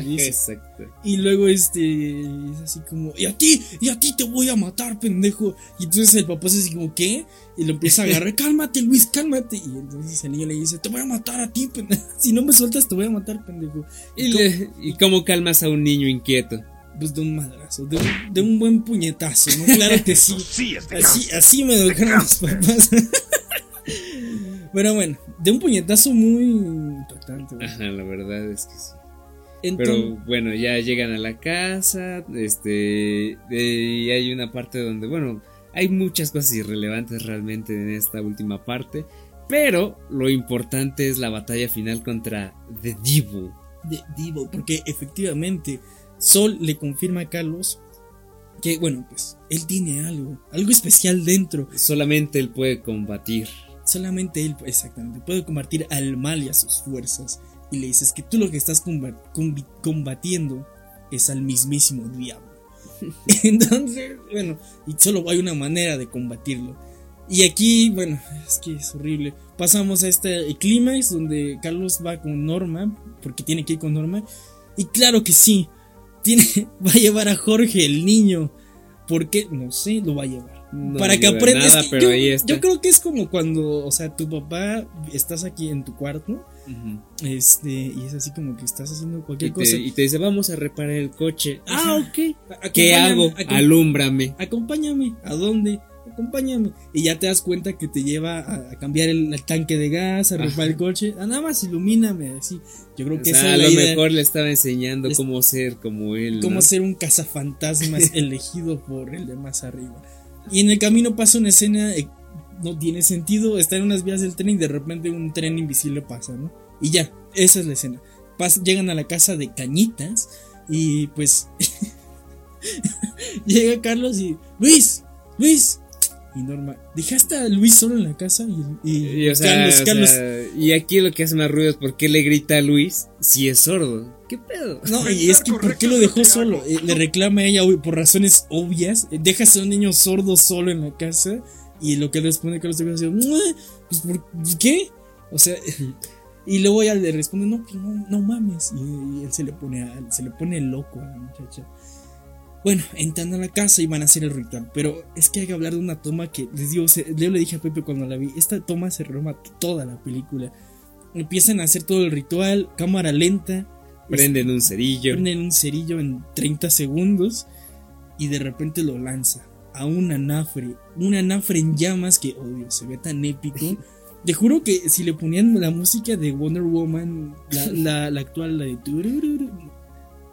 dice. Exacto. Y luego este es así como, y a ti, y a ti te voy a matar, pendejo. Y entonces el papá es así como, ¿qué? Y lo empieza a agarrar, cálmate, Luis, cálmate. Y entonces el niño le dice, te voy a matar a ti, pendejo. Si no me sueltas, te voy a matar, pendejo. ¿Y, le- ¿Y cómo calmas a un niño inquieto? Pues de un madrazo, de un, de un buen puñetazo, ¿no? Claro que sí. Así, así me educaron mis papás. Pero bueno, de un puñetazo muy impactante. güey. Ajá, la verdad es que sí. Entonces, Pero bueno, ya llegan a la casa, este, y hay una parte donde, bueno, hay muchas cosas irrelevantes realmente en esta última parte, pero lo importante es la batalla final contra The Devil. de Divo, porque efectivamente Sol le confirma a Carlos que, bueno, pues él tiene algo, algo especial dentro. Solamente él puede combatir. Solamente él, exactamente, puede combatir al mal y a sus fuerzas. Y le dices que tú lo que estás combatiendo es al mismísimo diablo. Entonces, bueno, y solo hay una manera de combatirlo. Y aquí, bueno, es que es horrible. Pasamos a este clímax donde Carlos va con Norma, porque tiene que ir con Norma. Y claro que sí, tiene, va a llevar a Jorge, el niño. porque No sé, lo va a llevar. No para que lleva aprendas. nada, Es que pero yo, ahí está. yo creo que es como cuando, o sea, tu papá estás aquí en tu cuarto, este, y es así como que estás haciendo Y cualquier te, cosa. y te dice, vamos a reparar el coche. Ah, ok. ¿Qué hago? acom- Alúmbrame. acompáñame. ¿A dónde? Acompáñame. Y ya te das cuenta que te lleva a, a cambiar el, el tanque de gas, a reparar el coche. Ah, nada más ilumíname, así. Yo creo O que sea, esa a es la lo idea. mejor le estaba enseñando cómo ser como él. Cómo ¿no? ser un cazafantasmas elegido por el de más arriba. Y en el camino pasa una escena, eh, no tiene sentido, está en unas vías del tren y de repente un tren invisible pasa, ¿no? Y ya, esa es la escena. Pas- llegan a la casa de Cañitas y pues llega Carlos y Luis, Luis. Y Norma, ¿dejaste a Luis solo en la casa? Y, y Y, o sea, Carlos, o Carlos, sea, y aquí lo que hace más ruido es por qué le grita a Luis si es sordo. ¿Qué pedo? No, y es que ¿por qué lo dejó solo? Eh, le reclama a ella por razones obvias. Eh, Dejas a un niño sordo solo en la casa. Y lo que responde Carlos es así, "Mua, pues ¿por qué? O sea, y luego ella le responde, no, pues no, no mames. Y, y él se le pone a- se le pone loco a la muchacha. Bueno, entran a la casa y van a hacer el ritual. Pero es que hay que hablar de una toma que les digo, yo le dije a Pepe cuando la vi. Esta toma se roma toda la película. Empiezan a hacer todo el ritual, cámara lenta. Prenden un cerillo. Prenden un cerillo en 30 segundos y de repente lo lanza a un anafre. Un anafre en llamas que, obvio, se ve tan épico. Te juro que si le ponían la música de Wonder Woman, la, la, la actual, la de...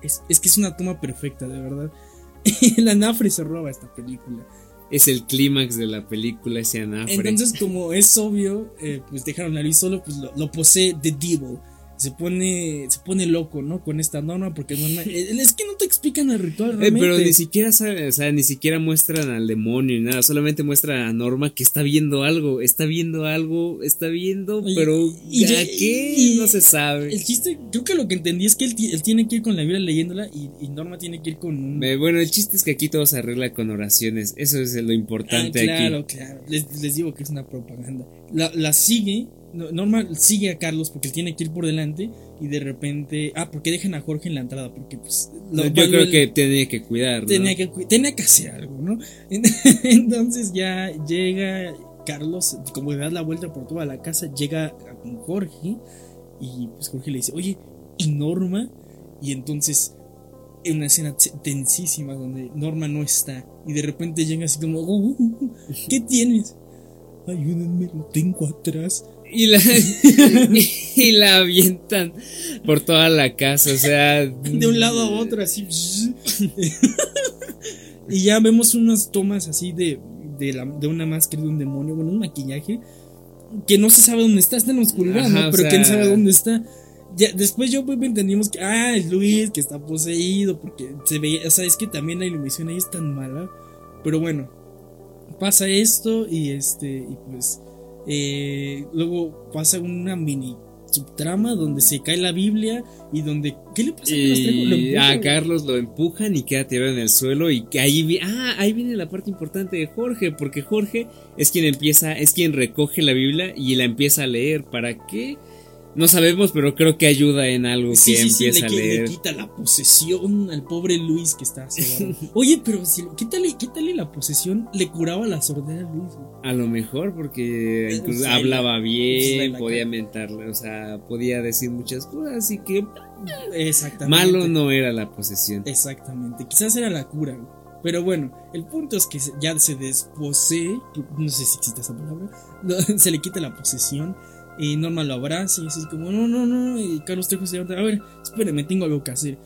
Es, es que es una toma perfecta, de verdad. El anafre se roba esta película. Es el clímax de la película, ese anafre. Entonces, como es obvio, eh, pues dejaron a Luis solo, pues lo, lo posee The Devil. Se pone, se pone loco, ¿no? Con esta norma, porque norma, es que no te explican el ritual Eh, realmente. pero ni siquiera sabe- o sea, ni siquiera muestran al demonio ni nada, solamente muestran a Norma que está viendo algo, está viendo algo, está viendo, pero y- ¿a y- qué? y- no se sabe. El chiste, creo que lo que entendí es que él, él tiene que ir con la Biblia leyéndola y, y Norma tiene que ir con un... Eh, bueno, el chiste es que aquí todo se arregla con oraciones, eso es lo Ah, importante claro, aquí. claro. Les, les digo que es una propaganda. La, la sigue, Norma sigue a Carlos porque él tiene que ir por delante y de repente... Ah, porque dejan a Jorge en la entrada, porque pues... lo- Yo creo que tenía que cuidar, ¿no? tenía que, tenía que hacer algo, ¿no? Entonces ya llega Carlos, como le da la vuelta por toda la casa, llega con Jorge y pues Jorge le dice, oye, ¿y Norma? Y entonces en una escena tensísima donde Norma no está y de repente llega así como, "Oh, ¿qué tienes? Ayúdenme, lo tengo atrás. Y la, y la avientan por toda la casa, o sea... de un lado a otro, así. y ya vemos unas tomas así de, de, la- de una máscara de un demonio, bueno, un maquillaje, que no se sabe dónde está, está en la oscuridad, Ajá, ¿no? Pero sea- quién sabe dónde está. Ya, después yo pues, entendimos que, ah, es Luis, que está poseído, porque se veía, o sea, es que también la iluminación ahí es tan mala. Pero bueno, pasa esto y este, y pues, eh, luego pasa una mini subtrama donde se cae la Biblia y donde, ¿qué le pasa a Y empuja, a güey. Carlos lo empujan y queda tirado en el suelo y que ahí ah, ahí viene la parte importante de Jorge, porque Jorge es quien empieza, es quien recoge la Biblia y la empieza a leer. ¿Para qué? No sabemos, pero creo que ayuda en algo Sí, que sí, sí, empieza le, a qui- le leer. quita la posesión al pobre Luis que está. Oye, pero si quítale, quítale la posesión, le curaba la sordera a Luis. güey. A lo mejor porque incluso Pues, hablaba la- pues, bien, la podía cara. mentarle, o sea, podía decir muchas cosas, así que Exactamente. malo no era la posesión. Exactamente. Quizás era la cura. güey. Pero bueno, el punto es que ya se desposee. No sé si existe esa palabra. Se le quita la posesión. Y Norma lo abraza y así como, no, no, no. Y Carlos Trejo se levanta. A ver, espérenme, tengo algo que hacer.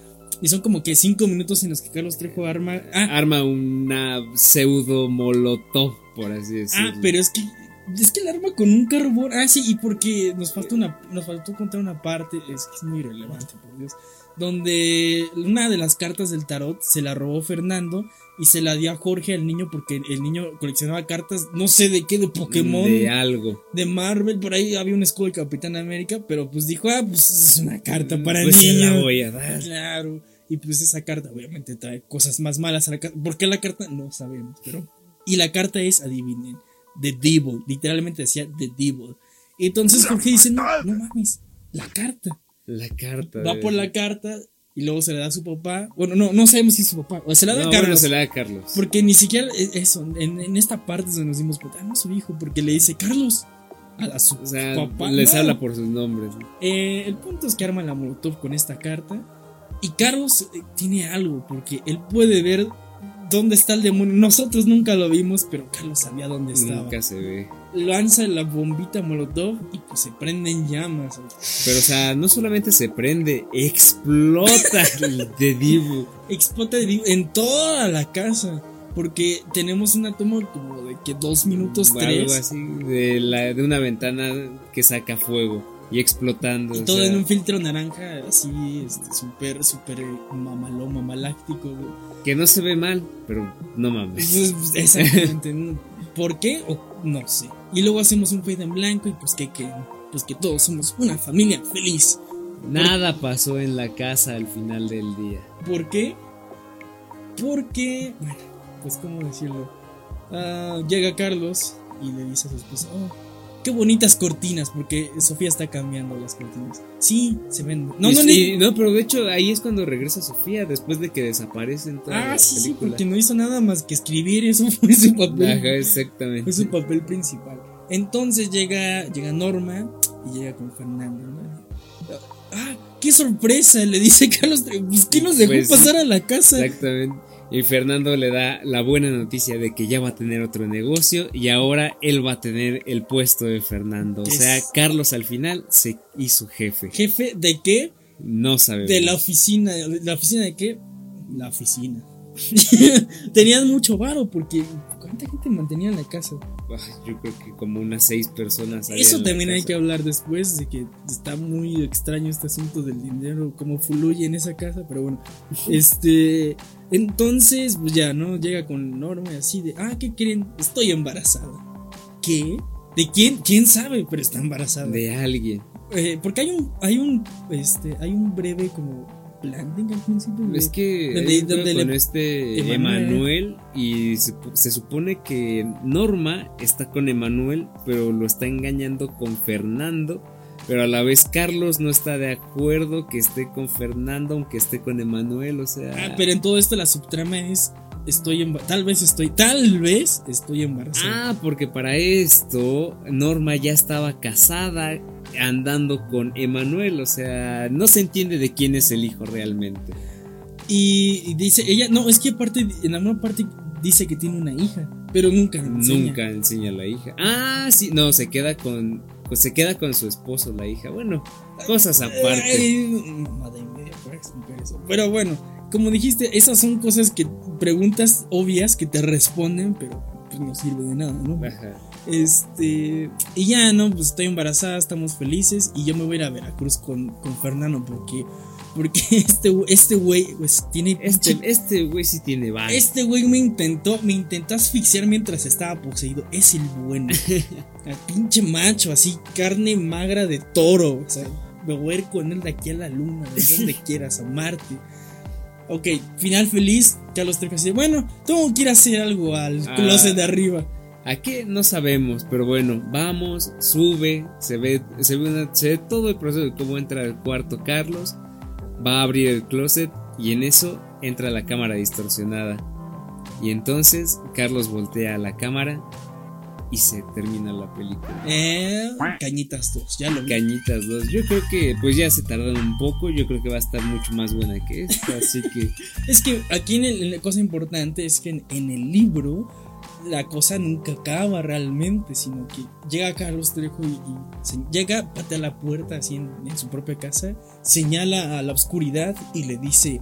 Y son como que cinco minutos en los que Carlos Trejo arma. Ah, Arma una pseudo molotov, por así decirlo. Ah, pero es que es que el arma con un carbón. Ah, sí, y porque nos falta una nos faltó contar una parte, es que es muy irrelevante, por Dios, donde una de las cartas del tarot se la robó Fernando y se la dio a Jorge al niño porque el niño coleccionaba cartas, no sé de qué, de Pokémon, De de, algo. Marvel, por ahí había un escudo de Capitán América, pero pues dijo, ah, pues es una carta para Pues se niños. la voy a dar. Claro. Y pues esa carta obviamente trae cosas más malas a la carta. ¿Por qué la carta? No sabemos, pero... Y la carta es, adivinen, The Devil. Literalmente decía The Devil. Y entonces Jorge dice, no, no mames, la carta. La carta. Va de- por la carta y luego se la da a su papá. Bueno, no, no sabemos si es su papá. O se la da No, a Carlos. bueno, se la da a Carlos. Porque ni siquiera es- eso, en, en esta parte donde nos dimos cuenta, ah, no su hijo, porque le dice Carlos a, a su O sea, papá. les No. habla por sus nombres. ¿no? Eh, el punto es que arma la Molotov con esta carta. Y Carlos eh, tiene algo, porque él puede ver dónde está el demonio. Nosotros nunca lo vimos, pero Carlos sabía dónde estaba. Nunca se ve. Lanza la bombita Molotov y pues se prenden llamas. Pero, o sea, no solamente se prende, explota el de Divo. Explota de- en toda la casa. Porque tenemos una toma como de que dos minutos, Algo tres. así, de, la, de una ventana que saca fuego y explotando. Y o todo sea, en un filtro naranja, así, este, súper, súper mamalón, mamaláctico, güey. Que no se ve mal, pero no mames. Pues, pues, exactamente. ¿Por qué? O no sé. Y luego hacemos un fade en blanco y pues que, que, pues que todos somos una familia feliz. Nada pasó en la casa al final del día. ¿Por qué? Porque, bueno, pues cómo decirlo. Ah, llega Carlos y le dice a su esposa, oh, qué bonitas cortinas, porque Sofía está cambiando las cortinas. Sí, se ven. No, no, sí, no, pero de hecho ahí es cuando regresa Sofía, después de que desaparece en toda Ah, sí, sí, porque no hizo nada más que escribir, eso fue su papel. Ajá, exactamente. Fue su papel principal. Entonces llega, llega Norma y llega con Fernando. ¿no? ¡Ah! ¡Qué sorpresa! Le dice Carlos. Pues, ¿Qué nos dejó Pues, pasar a la casa? Exactamente. Y Fernando le da la buena noticia de que ya va a tener otro negocio y ahora él va a tener el puesto de Fernando. O Es- sea, Carlos al final se hizo jefe. ¿Jefe de qué? No sabemos. De la oficina. ¿La oficina de qué? La oficina. Tenían mucho varo porque. ¿Cuánta gente mantenía en la casa? Yo creo que como unas seis personas. Eso también hay que hablar después de que está muy extraño este asunto del dinero, cómo fluye en esa casa, pero bueno. Este, entonces, pues ya, ¿no? Llega con Norma así de, ah, ¿qué creen? Estoy embarazada. ¿Qué? ¿De quién? ¿Quién sabe? Pero está embarazada. De alguien. Eh, porque hay un, hay un, este, hay un breve como planting al principio. de- Es que donde- hay un donde pedo le- con este Emanuel. Emanuel y se, se supone que Norma está con Emanuel, pero lo está engañando con Fernando. Pero a la vez Carlos no está de acuerdo que esté con Fernando, aunque esté con Emanuel, o sea... Ah, pero en todo esto la subtrama es, estoy tal vez estoy, tal vez estoy embarazada. Ah, porque para esto Norma ya estaba casada andando con Emanuel, o sea, no se entiende de quién es el hijo realmente. Y, y dice, ella, no, es que aparte, en alguna parte dice que tiene una hija, pero nunca enseña. Nunca enseña a la hija. Ah, sí, no, se queda con pues se queda con su esposo la hija. Bueno, cosas aparte. Ay, madre. Pero bueno, como dijiste, esas son cosas que, preguntas obvias que te responden, pero pues no sirve de nada, ¿no? Ajá. Este, y ya, ¿no? Pues estoy embarazada, estamos felices y yo me voy a ir a Veracruz con, con Fernando porque, porque este, güey- este güey, pues tiene Este este güey sí tiene varo. Este güey me intentó, me intentó asfixiar mientras estaba poseído. Es el bueno. El pinche macho, así, carne magra de toro. O sea, me voy a ir con él de aquí a la luna, de donde quieras, a Marte. Ok, final feliz. Carlos Trejo dice, bueno, tengo que ir a hacer algo al Ah. closet de arriba. ¿A qué? No sabemos, pero bueno, vamos, sube, se ve, se ve, una- se ve todo el proceso de cómo entra al cuarto Carlos, va a abrir el closet y en eso entra la cámara distorsionada. Y entonces Carlos voltea a la cámara y se termina la película. Eh, cañitas dos, ya lo vi. Cañitas 2, yo creo que pues ya se tardaron un poco, yo creo que va a estar mucho más buena que esta, así que Es que aquí en el- la cosa importante es que en, en el libro la cosa nunca acaba realmente, sino que llega Carlos Trejo y, y se- llega, patea la puerta así en, en su propia casa, señala a la oscuridad y le dice,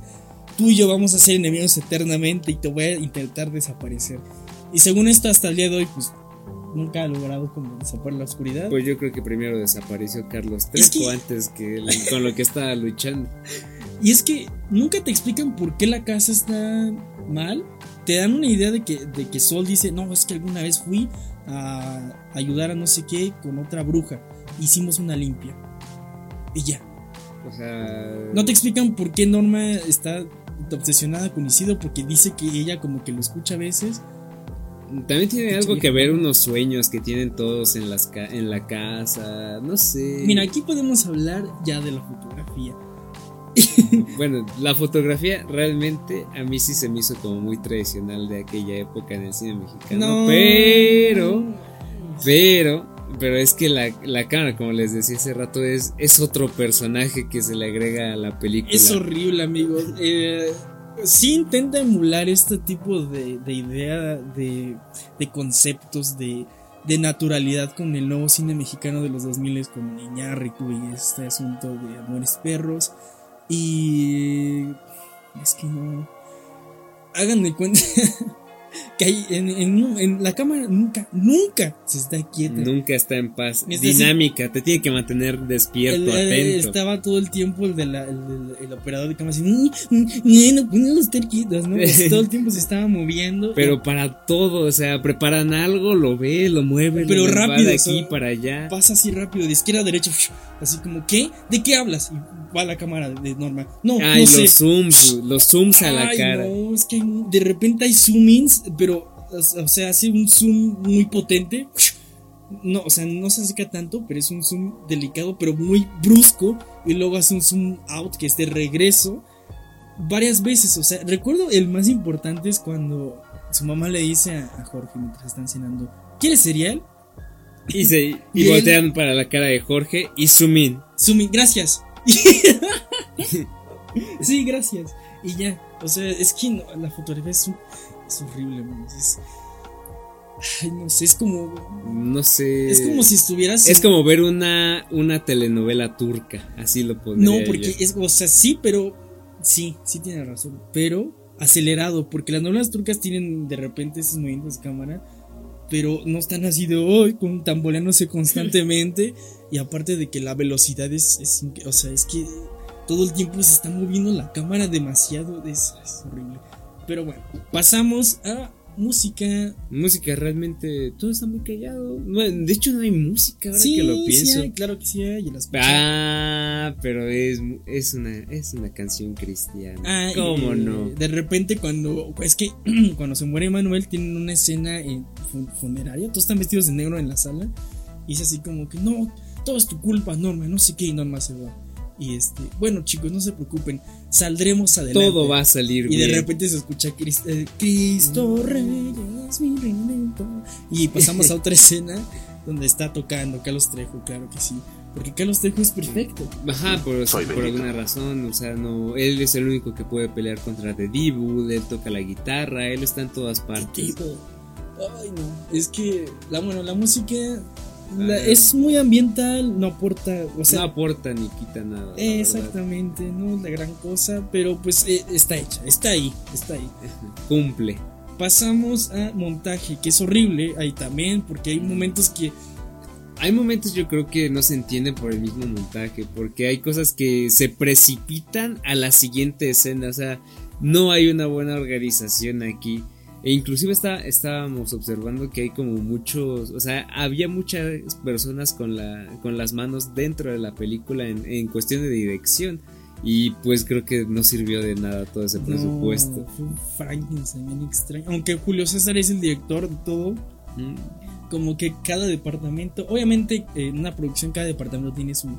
tú y yo vamos a ser enemigos eternamente y te voy a intentar desaparecer. Y según esto hasta el día de hoy, pues nunca ha logrado como desaparecer la oscuridad. pues yo creo que primero desapareció Carlos Es Trejo que- antes que él, con lo que estaba luchando. Y es que nunca te explican por qué la casa está mal. Te dan una idea de que, de que Sol dice, no, es que alguna vez fui a ayudar a no sé qué con otra bruja. Hicimos una limpia. Y ya. O sea, No te explican por qué Norma está obsesionada con Isidro, porque dice que ella como que lo escucha a veces. También tiene algo que ver unos sueños que tienen todos en, las ca- en la casa, no sé. Mira, aquí podemos hablar ya de la fotografía. Bueno, la fotografía realmente a mí sí se me hizo como muy tradicional de aquella época en el cine mexicano. No. Pero, pero, pero es que la, la cámara, como les decía hace rato, es, es otro personaje que se le agrega a la película. Es horrible, amigos. Eh, sí intenta emular este tipo de, de idea, de, de conceptos, de, de naturalidad con el nuevo cine mexicano de los 2000 con Iñárritu y este asunto de Amores Perros. Y es que no. Hagan de cuenta que hay en, en- en la cámara nunca, nunca se está quieta. Nunca está en paz. Es decir, Dinámica, te tiene que mantener despierto, El- atento. estaba todo el tiempo el, de la- el, el- el operador de cámara así, "Mm, mm, mm, no estar quietos", ¿no? Pues todo el tiempo se estaba moviendo. Pero para todo, o sea, preparan algo, lo ve, lo mueve, Pero lo rápido, de o sea, aquí para allá. pasa así rápido, de izquierda a derecha, así como, ¿qué? ¿De qué hablas? Y va la cámara de Norma. No, Ay, no sé. los zooms, los zooms a la Ay, cara. No, es que hay- de repente hay zoom-ins, pero, o sea, hace un zoom muy potente. No, o sea, no se acerca tanto, pero es un zoom delicado, pero muy brusco. Y luego hace un zoom out que es de regreso. Varias veces, o sea, recuerdo el más importante es cuando su mamá le dice a, a Jorge mientras están cenando: ¿Quieres cereal? Y, se, y Y él- voltean para la cara de Jorge y zoom in. Sumi, gracias. sí, gracias. Y ya, o sea, es que no, la fotografía es, un- es horrible, man. Es, ay, no sé, es como. No sé. Es como si estuvieras. Es en- como ver una, una telenovela turca, así lo pondría No, porque yo. es. O sea, sí, pero. Sí, sí tiene razón. Pero acelerado, porque las novelas turcas tienen de repente esos movimientos de cámara. Pero no están así de hoy, con tamboleándose constantemente. y aparte de que la velocidad es, es O sea, es que todo el tiempo se está moviendo la cámara demasiado. Es horrible. Pero bueno, pasamos a música. Música realmente, todo está muy callado. No, de hecho no hay música ahora sí, que lo sí pienso. hay, claro que sí hay. y la escuché. Ah, pero es, es una es una canción cristiana. Ah, ¿Cómo eh, no? De repente cuando es que cuando se muere Manuel tienen una escena en fu- funeraria, todos están vestidos de negro en la sala y es así como que no, todo es tu culpa, Norma, no sé qué y Norma se va. Y este, bueno, chicos, no se preocupen, saldremos adelante. Todo va a salir y bien. de repente se escucha eh, Cristo Rey es mi redentor. Y pasamos a otra escena donde está tocando Carlos Trejo, claro que sí, porque Carlos Trejo es perfecto. Ajá, por, alguna razón, o sea, no, él es el único que puede pelear contra The Devil, él toca la guitarra, él está en todas partes. tipo. Ay, no. Es que, la, bueno, la música la- Ah. es muy ambiental, no aporta, o no sea, aporta ni quita nada. verdad. exactamente, no es la gran cosa, pero pues eh, está hecha, está ahí, está ahí. Cumple. Pasamos a montaje, que es horrible ahí también, porque hay momentos que Hay momentos yo creo que no se entienden por el mismo montaje, porque hay cosas que se precipitan a la siguiente escena, o sea, no hay una buena organización aquí. E inclusive está, estábamos observando que hay como muchos, o sea, había muchas personas con, la, con las manos dentro de la película en, en cuestión de dirección. Y pues creo que no sirvió de nada todo ese presupuesto. no, fue un Frankenstein bien extraño. Aunque Julio César es el director de todo, Mm. como que cada departamento, obviamente en una producción cada departamento tiene su,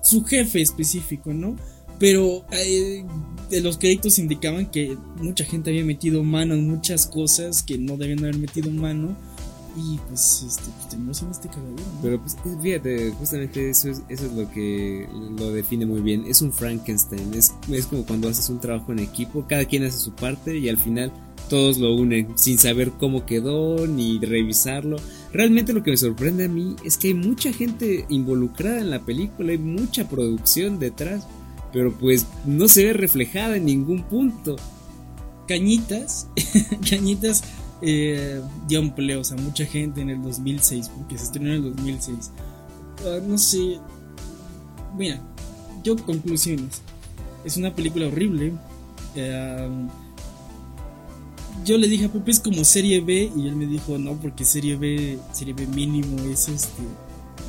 su jefe específico, ¿no? Pero eh, de los créditos indicaban que mucha gente había metido mano en muchas cosas que no debían haber metido mano y pues este pues, terminó siendo este cagadero. ¿no? Pero pues fíjate, justamente eso es, eso es lo que lo define muy bien. Es un Frankenstein. Es, es como cuando haces un trabajo en equipo, cada quien hace su parte y al final todos lo unen sin saber cómo quedó ni revisarlo. Realmente lo que me sorprende a mí es que hay mucha gente involucrada en la película, hay mucha producción detrás, pero pues no se ve reflejada en ningún punto. Cañitas, Cañitas eh, dio empleos a mucha gente en el 2006, porque se estrenó en el 2006. Ah, no sé. Mira, yo conclusiones. Es una película horrible. Eh, yo le dije a Pepe es como serie B y él me dijo no porque serie B, serie B mínimo es este.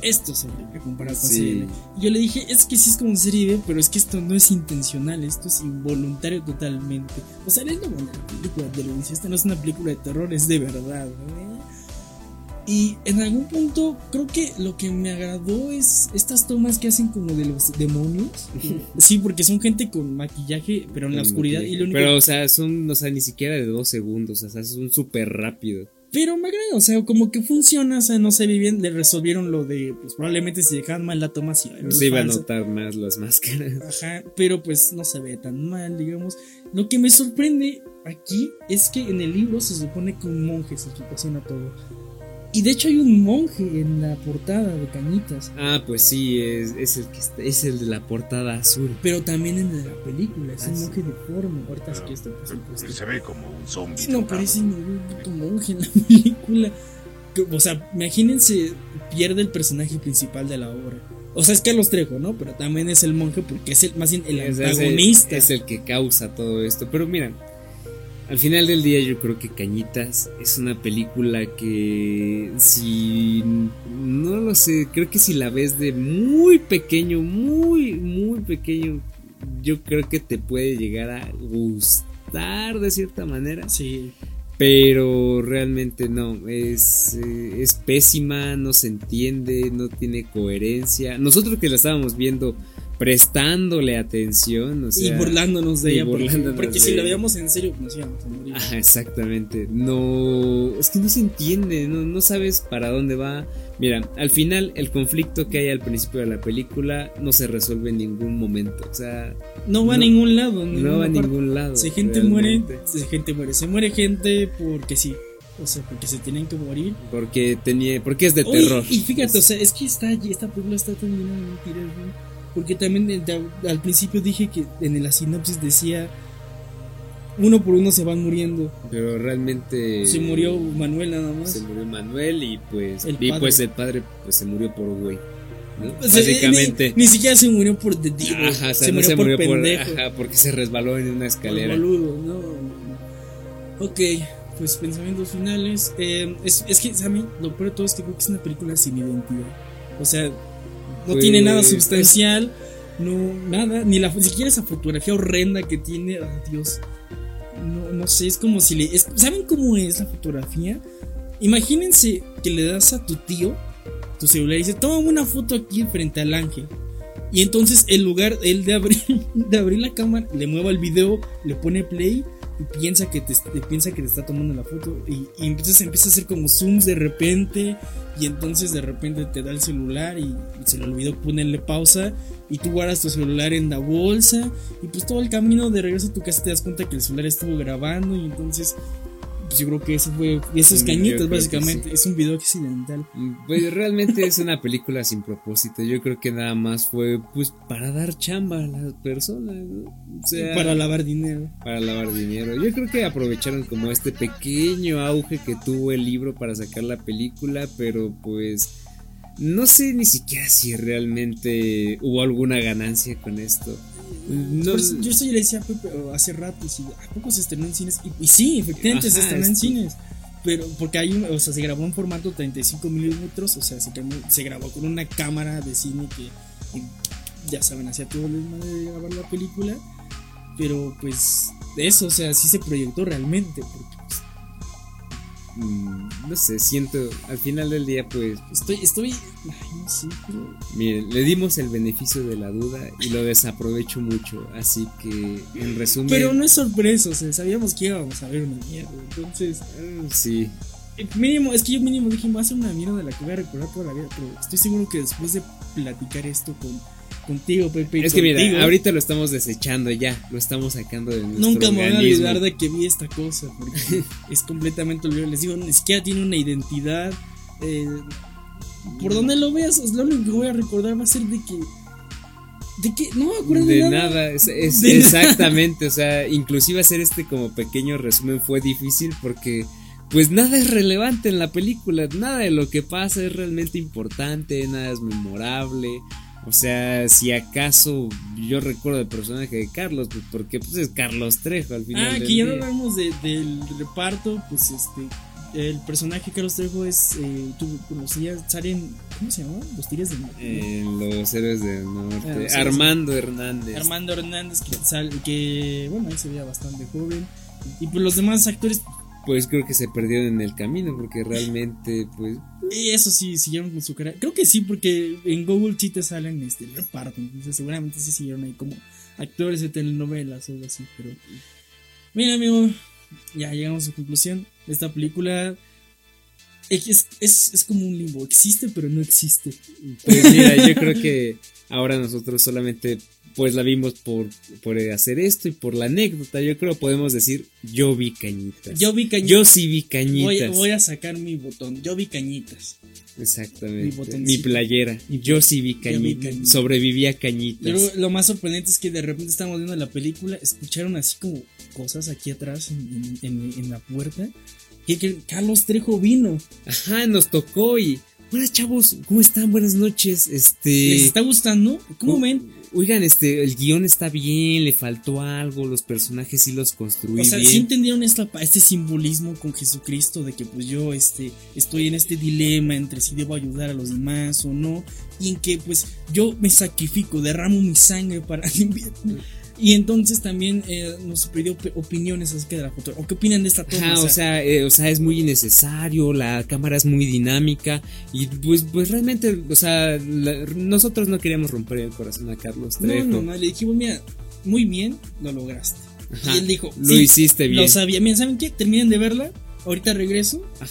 Esto es horrible comparado con Sí. serie B. Y yo le dije, es que sí es como serie B, pero es que esto no es intencional, esto es involuntario totalmente. O sea, es de la película de lo esta no es una película de terror, es de verdad. ¿no? Y en algún punto creo que lo que me agradó es estas tomas que hacen como de los demonios. sí, porque son gente con maquillaje, pero en la oscuridad. Y lo único Pero o sea, son, o sea, ni siquiera de dos segundos, o sea, son súper rápido. Pero me agrada, o sea, como que funciona, o sea, no se ve bien, le resolvieron lo de, pues probablemente si dejaban mal la toma, sí, Se iba a notar más las máscaras. Ajá, pero pues no se ve tan mal, digamos. Lo que me sorprende aquí es que en el libro se supone que un monje se ocasiona todo. Y de hecho hay un monje en la portada de Cañitas, Ah, pues sí, es, es el que está- es el de la portada azul. pero también en la película, es Ah, un sí. monje deforme. Ahorita sí que está por supuesto. Se ve como un zombie. No parece ningún puto monje en la película. O sea, imagínense, pierde el personaje principal de la obra. O sea, es Carlos Trejo, ¿no? Pero también es el monje porque es el, más bien el Es- es el- antagonista. Es, el que causa todo esto. Pero mira, al final del día yo creo que Cañitas es una película que si no lo sé, creo que si la ves de muy pequeño, muy muy pequeño, yo creo que te puede llegar a gustar de cierta manera. Sí. Pero realmente no, es, eh, es pésima, no se entiende, no tiene coherencia. Nosotros que la estábamos viendo prestándole atención, o sea, y burlándonos de y ella. Porque, burlándonos porque de si la veíamos en serio, pues nos íbamos a morir. Exactamente. No, es que no se entiende, no, no sabes para dónde va. Mira, al final el conflicto que hay al principio de la película no se resuelve en ningún momento. O sea, No va a no- ningún lado. no va a ningún lado. Si gente muere, si gente muere. Se muere gente porque sí. O sea, porque se tienen que morir. Porque tenía, porque es de Oye, terror. Y fíjate, o sea, es que está, esta película está tan llena de mentiras, güey. Porque también de- al principio dije que en la sinopsis decía uno por uno se van muriendo. Pero realmente Se murió Manuel nada más. se murió Manuel y pues El y padre. pues el padre pues se murió por güey. ¿no? O sea, Básicamente. Ni, ni siquiera se murió por The Divo. Ajá, o sea, se no murió se por murió por pendejo. ajá, porque se resbaló en una escalera. boludo, no. Ok, pues pensamientos finales. Eh, es, es que, Sammy, lo peor de todo es que creo que es una película sin identidad. O sea, no Pues, tiene nada sustancial, no, nada, ni la, ni siquiera esa fotografía horrenda que tiene. ah, Dios. No, no sé, es como si le. es- ¿Saben cómo es la fotografía? Imagínense que le das a tu tío tu celular y dice: Toma una foto aquí frente al ángel. Y entonces, en lugar él de abrir, de abrir la cámara, le mueva el video, le pone play piensa que te, piensa que te está tomando la foto. Y, y entonces empieza a hacer como zooms de repente. Y entonces de repente te da el celular y, y se le olvidó ponerle pausa. Y tú guardas tu celular en la bolsa. Y pues todo el camino de regreso a tu casa te das cuenta que el celular estuvo grabando. Y entonces, pues yo creo que eso fue. Eso es Mm, yo cañitas, creo que básicamente. sí. Es un video accidental. Pues realmente es una película sin propósito. Yo creo que nada más fue pues para dar chamba a las personas, ¿no? O sea, Para lavar dinero. para lavar dinero. Yo creo que aprovecharon como este pequeño auge que tuvo el libro para sacar la película, pero pues no sé ni siquiera si realmente hubo alguna ganancia con esto. No, eso yo esto ya le decía a Pepe hace rato, sí, ¿a poco se estrenó en cines? Y, y sí, efectivamente se Ajá, estrenó en cines. Pero porque hay o sea, se grabó en formato 35 milímetros, o sea, se, grabó- se grabó con una cámara de cine que, ya saben, hacía todo el desmadre de grabar la película. Pero pues, eso, o sea, sí se proyectó realmente. Porque no sé, siento al final del día pues estoy, estoy, ay, no sé, pero Miren, le dimos el beneficio de la duda y lo desaprovecho mucho, así que en resumen... Pero no es sorpresa, o sea, sabíamos que íbamos a ver una mierda. Entonces, Ah, Sí, Eh, Mínimo, es que yo mínimo dije, va a ser una mierda de la que voy a recordar toda la vida, pero estoy seguro que después de platicar esto con, contigo, Pepe, es que mira, ahorita lo estamos desechando ya, lo estamos sacando de nuestro nunca me voy a olvidar de que vi esta cosa, porque es completamente olvidable. Les digo, ni siquiera tiene una identidad. eh, por donde lo veas, lo único que voy a recordar va a ser de que. De que no me acuerdo de, de nada, es, es- De exactamente, o sea, inclusive hacer este como pequeño resumen fue difícil porque pues nada es relevante en la película, nada de lo que pasa es realmente importante, nada es memorable. O sea, si acaso yo recuerdo el personaje de Carlos, pues porque pues es Carlos Trejo al final. Ah, del que ya no hablamos de- del reparto, pues este. El personaje Carlos Trejo es. Eh, tú conocías, salen. ¿Cómo se llama? Los Tigres del Norte. Eh, los héroes del Ah, norte. sí, Armando Hernández. Armando Hernández, que, sal- que bueno, ahí se veía bastante joven. Y pues los demás actores, Pues creo que se perdieron en el camino porque realmente, pues, y eso sí, siguieron con su carrera. Creo que sí, porque en Google sí te salen este, el reparto. Entonces seguramente sí siguieron ahí como actores de telenovelas o algo así. Pero mira, amigo, ya llegamos a su conclusión. Esta película es, es, es como un limbo. Existe, pero no existe. pues mira, yo creo que ahora nosotros solamente pues la vimos por, por hacer esto y por la anécdota. Yo creo podemos decir, yo vi cañitas. Yo vi cañitas. Yo sí vi cañitas. voy a sacar mi botón. Yo vi cañitas. Exactamente. Mi, playera. Yo sí vi Yo cañitas. cañitas. Sobreviví a Yo cañitas. creo lo más sorprendente es que de repente estamos viendo la película, escucharon así como cosas aquí atrás en, en- en- en la puerta. Y que Carlos Trejo vino. Ajá, nos tocó y Hola chavos, ¿cómo están? Buenas noches. Este. ¿Les está gustando? ¿Cómo Oh, ven? Oigan, este, el guion está bien, le faltó algo, los personajes sí los construí O sea, bien. ¿sí entendieron esta, este simbolismo con Jesucristo de que pues yo este, estoy en este dilema entre si debo ayudar a los demás o no? Y en que pues yo me sacrifico, derramo mi sangre para limpiar. Y entonces también eh, nos pidió opiniones acerca de la foto. ¿O qué opinan de esta toma? Ajá, o sea, eh, o sea, es muy innecesario, la cámara es muy dinámica y pues, pues realmente, o sea, la- nosotros no queríamos romper el corazón a Carlos Trejo. no, no, no, le dijimos, mira, muy bien, lo lograste. Ajá, y él dijo, lo "Sí, hiciste bien. Lo sabía. Miren, ¿saben qué? Terminen de verla. Ahorita regreso. Ah.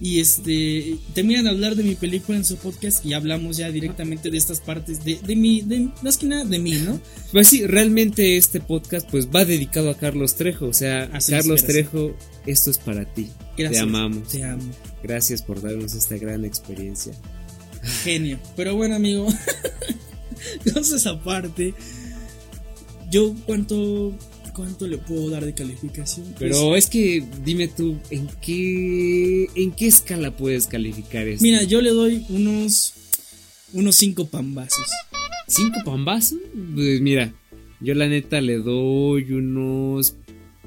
Y este. Terminan de hablar de mi película en su podcast. Y hablamos ya directamente de estas partes de, de mi. De, más que nada de mí, ¿no? Pues sí, realmente este podcast pues va dedicado a Carlos Trejo, o sea, Así es, Carlos. Trejo, esto es para ti. Gracias. Te amamos. Te amo. Gracias por darnos esta gran experiencia. Genio. Pero bueno, amigo. Cosas aparte. Yo, ¿cuánto. ¿Cuánto le puedo dar de calificación? Pero es que dime tú, ¿en qué en qué escala puedes calificar esto? Mira, yo le doy unos. Unos cinco pambazos. ¿Cinco pambazos? Pues mira, yo la neta le doy unos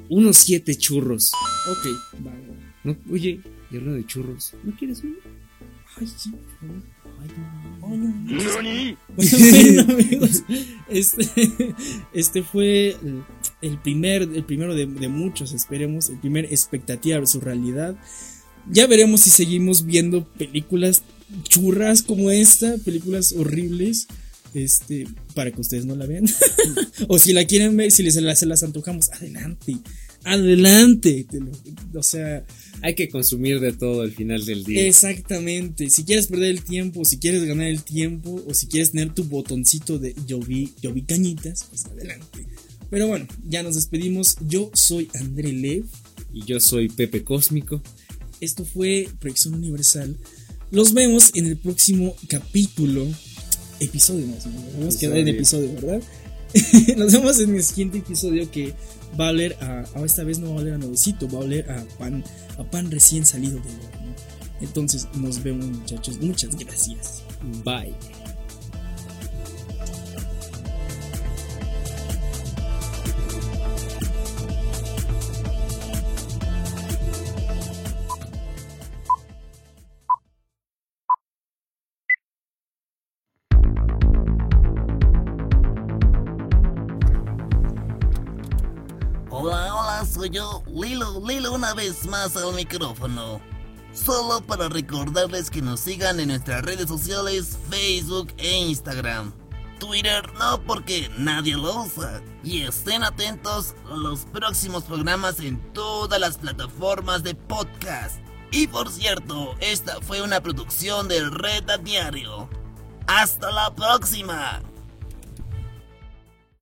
unos siete churros. Ok, va, va. No, oye, y hablando de churros, ¿no quieres uno? Ay, sí. Ay, no. Ay, no. Bueno, amigos, este, este fue el- primer, el primero de, de muchos, esperemos, el primer expectativa de su realidad. Ya veremos si seguimos viendo películas churras como esta, películas horribles, este, para que ustedes no la vean. o si la quieren ver, si les, se las, se las antojamos, adelante, adelante. O sea, Hay que consumir de todo al final del día. Exactamente. Si quieres perder el tiempo, si quieres ganar el tiempo, o si quieres tener tu botoncito de yo vi, yo vi cañitas, pues adelante. Pero bueno, ya nos despedimos. Yo soy André Lev. Y yo soy Pepe Cósmico. Esto fue Proyección Universal. Los vemos en el próximo capítulo. Episodio más. ¿no? Vamos a quedar en episodio, ¿verdad? Nos vemos en el siguiente episodio que va a oler a. esta vez no va a oler a nuevecito, va a oler a pan, a pan recién salido del horno. Entonces nos vemos, muchachos. Muchas gracias. Bye. Yo, Lilo, Lilo una vez más al micrófono. Solo para recordarles que nos sigan en nuestras redes sociales, Facebook e Instagram. Twitter no porque nadie lo usa. Y estén atentos a los próximos programas en todas las plataformas de podcast. Y por cierto, esta fue una producción de Red a Diario. ¡Hasta la próxima!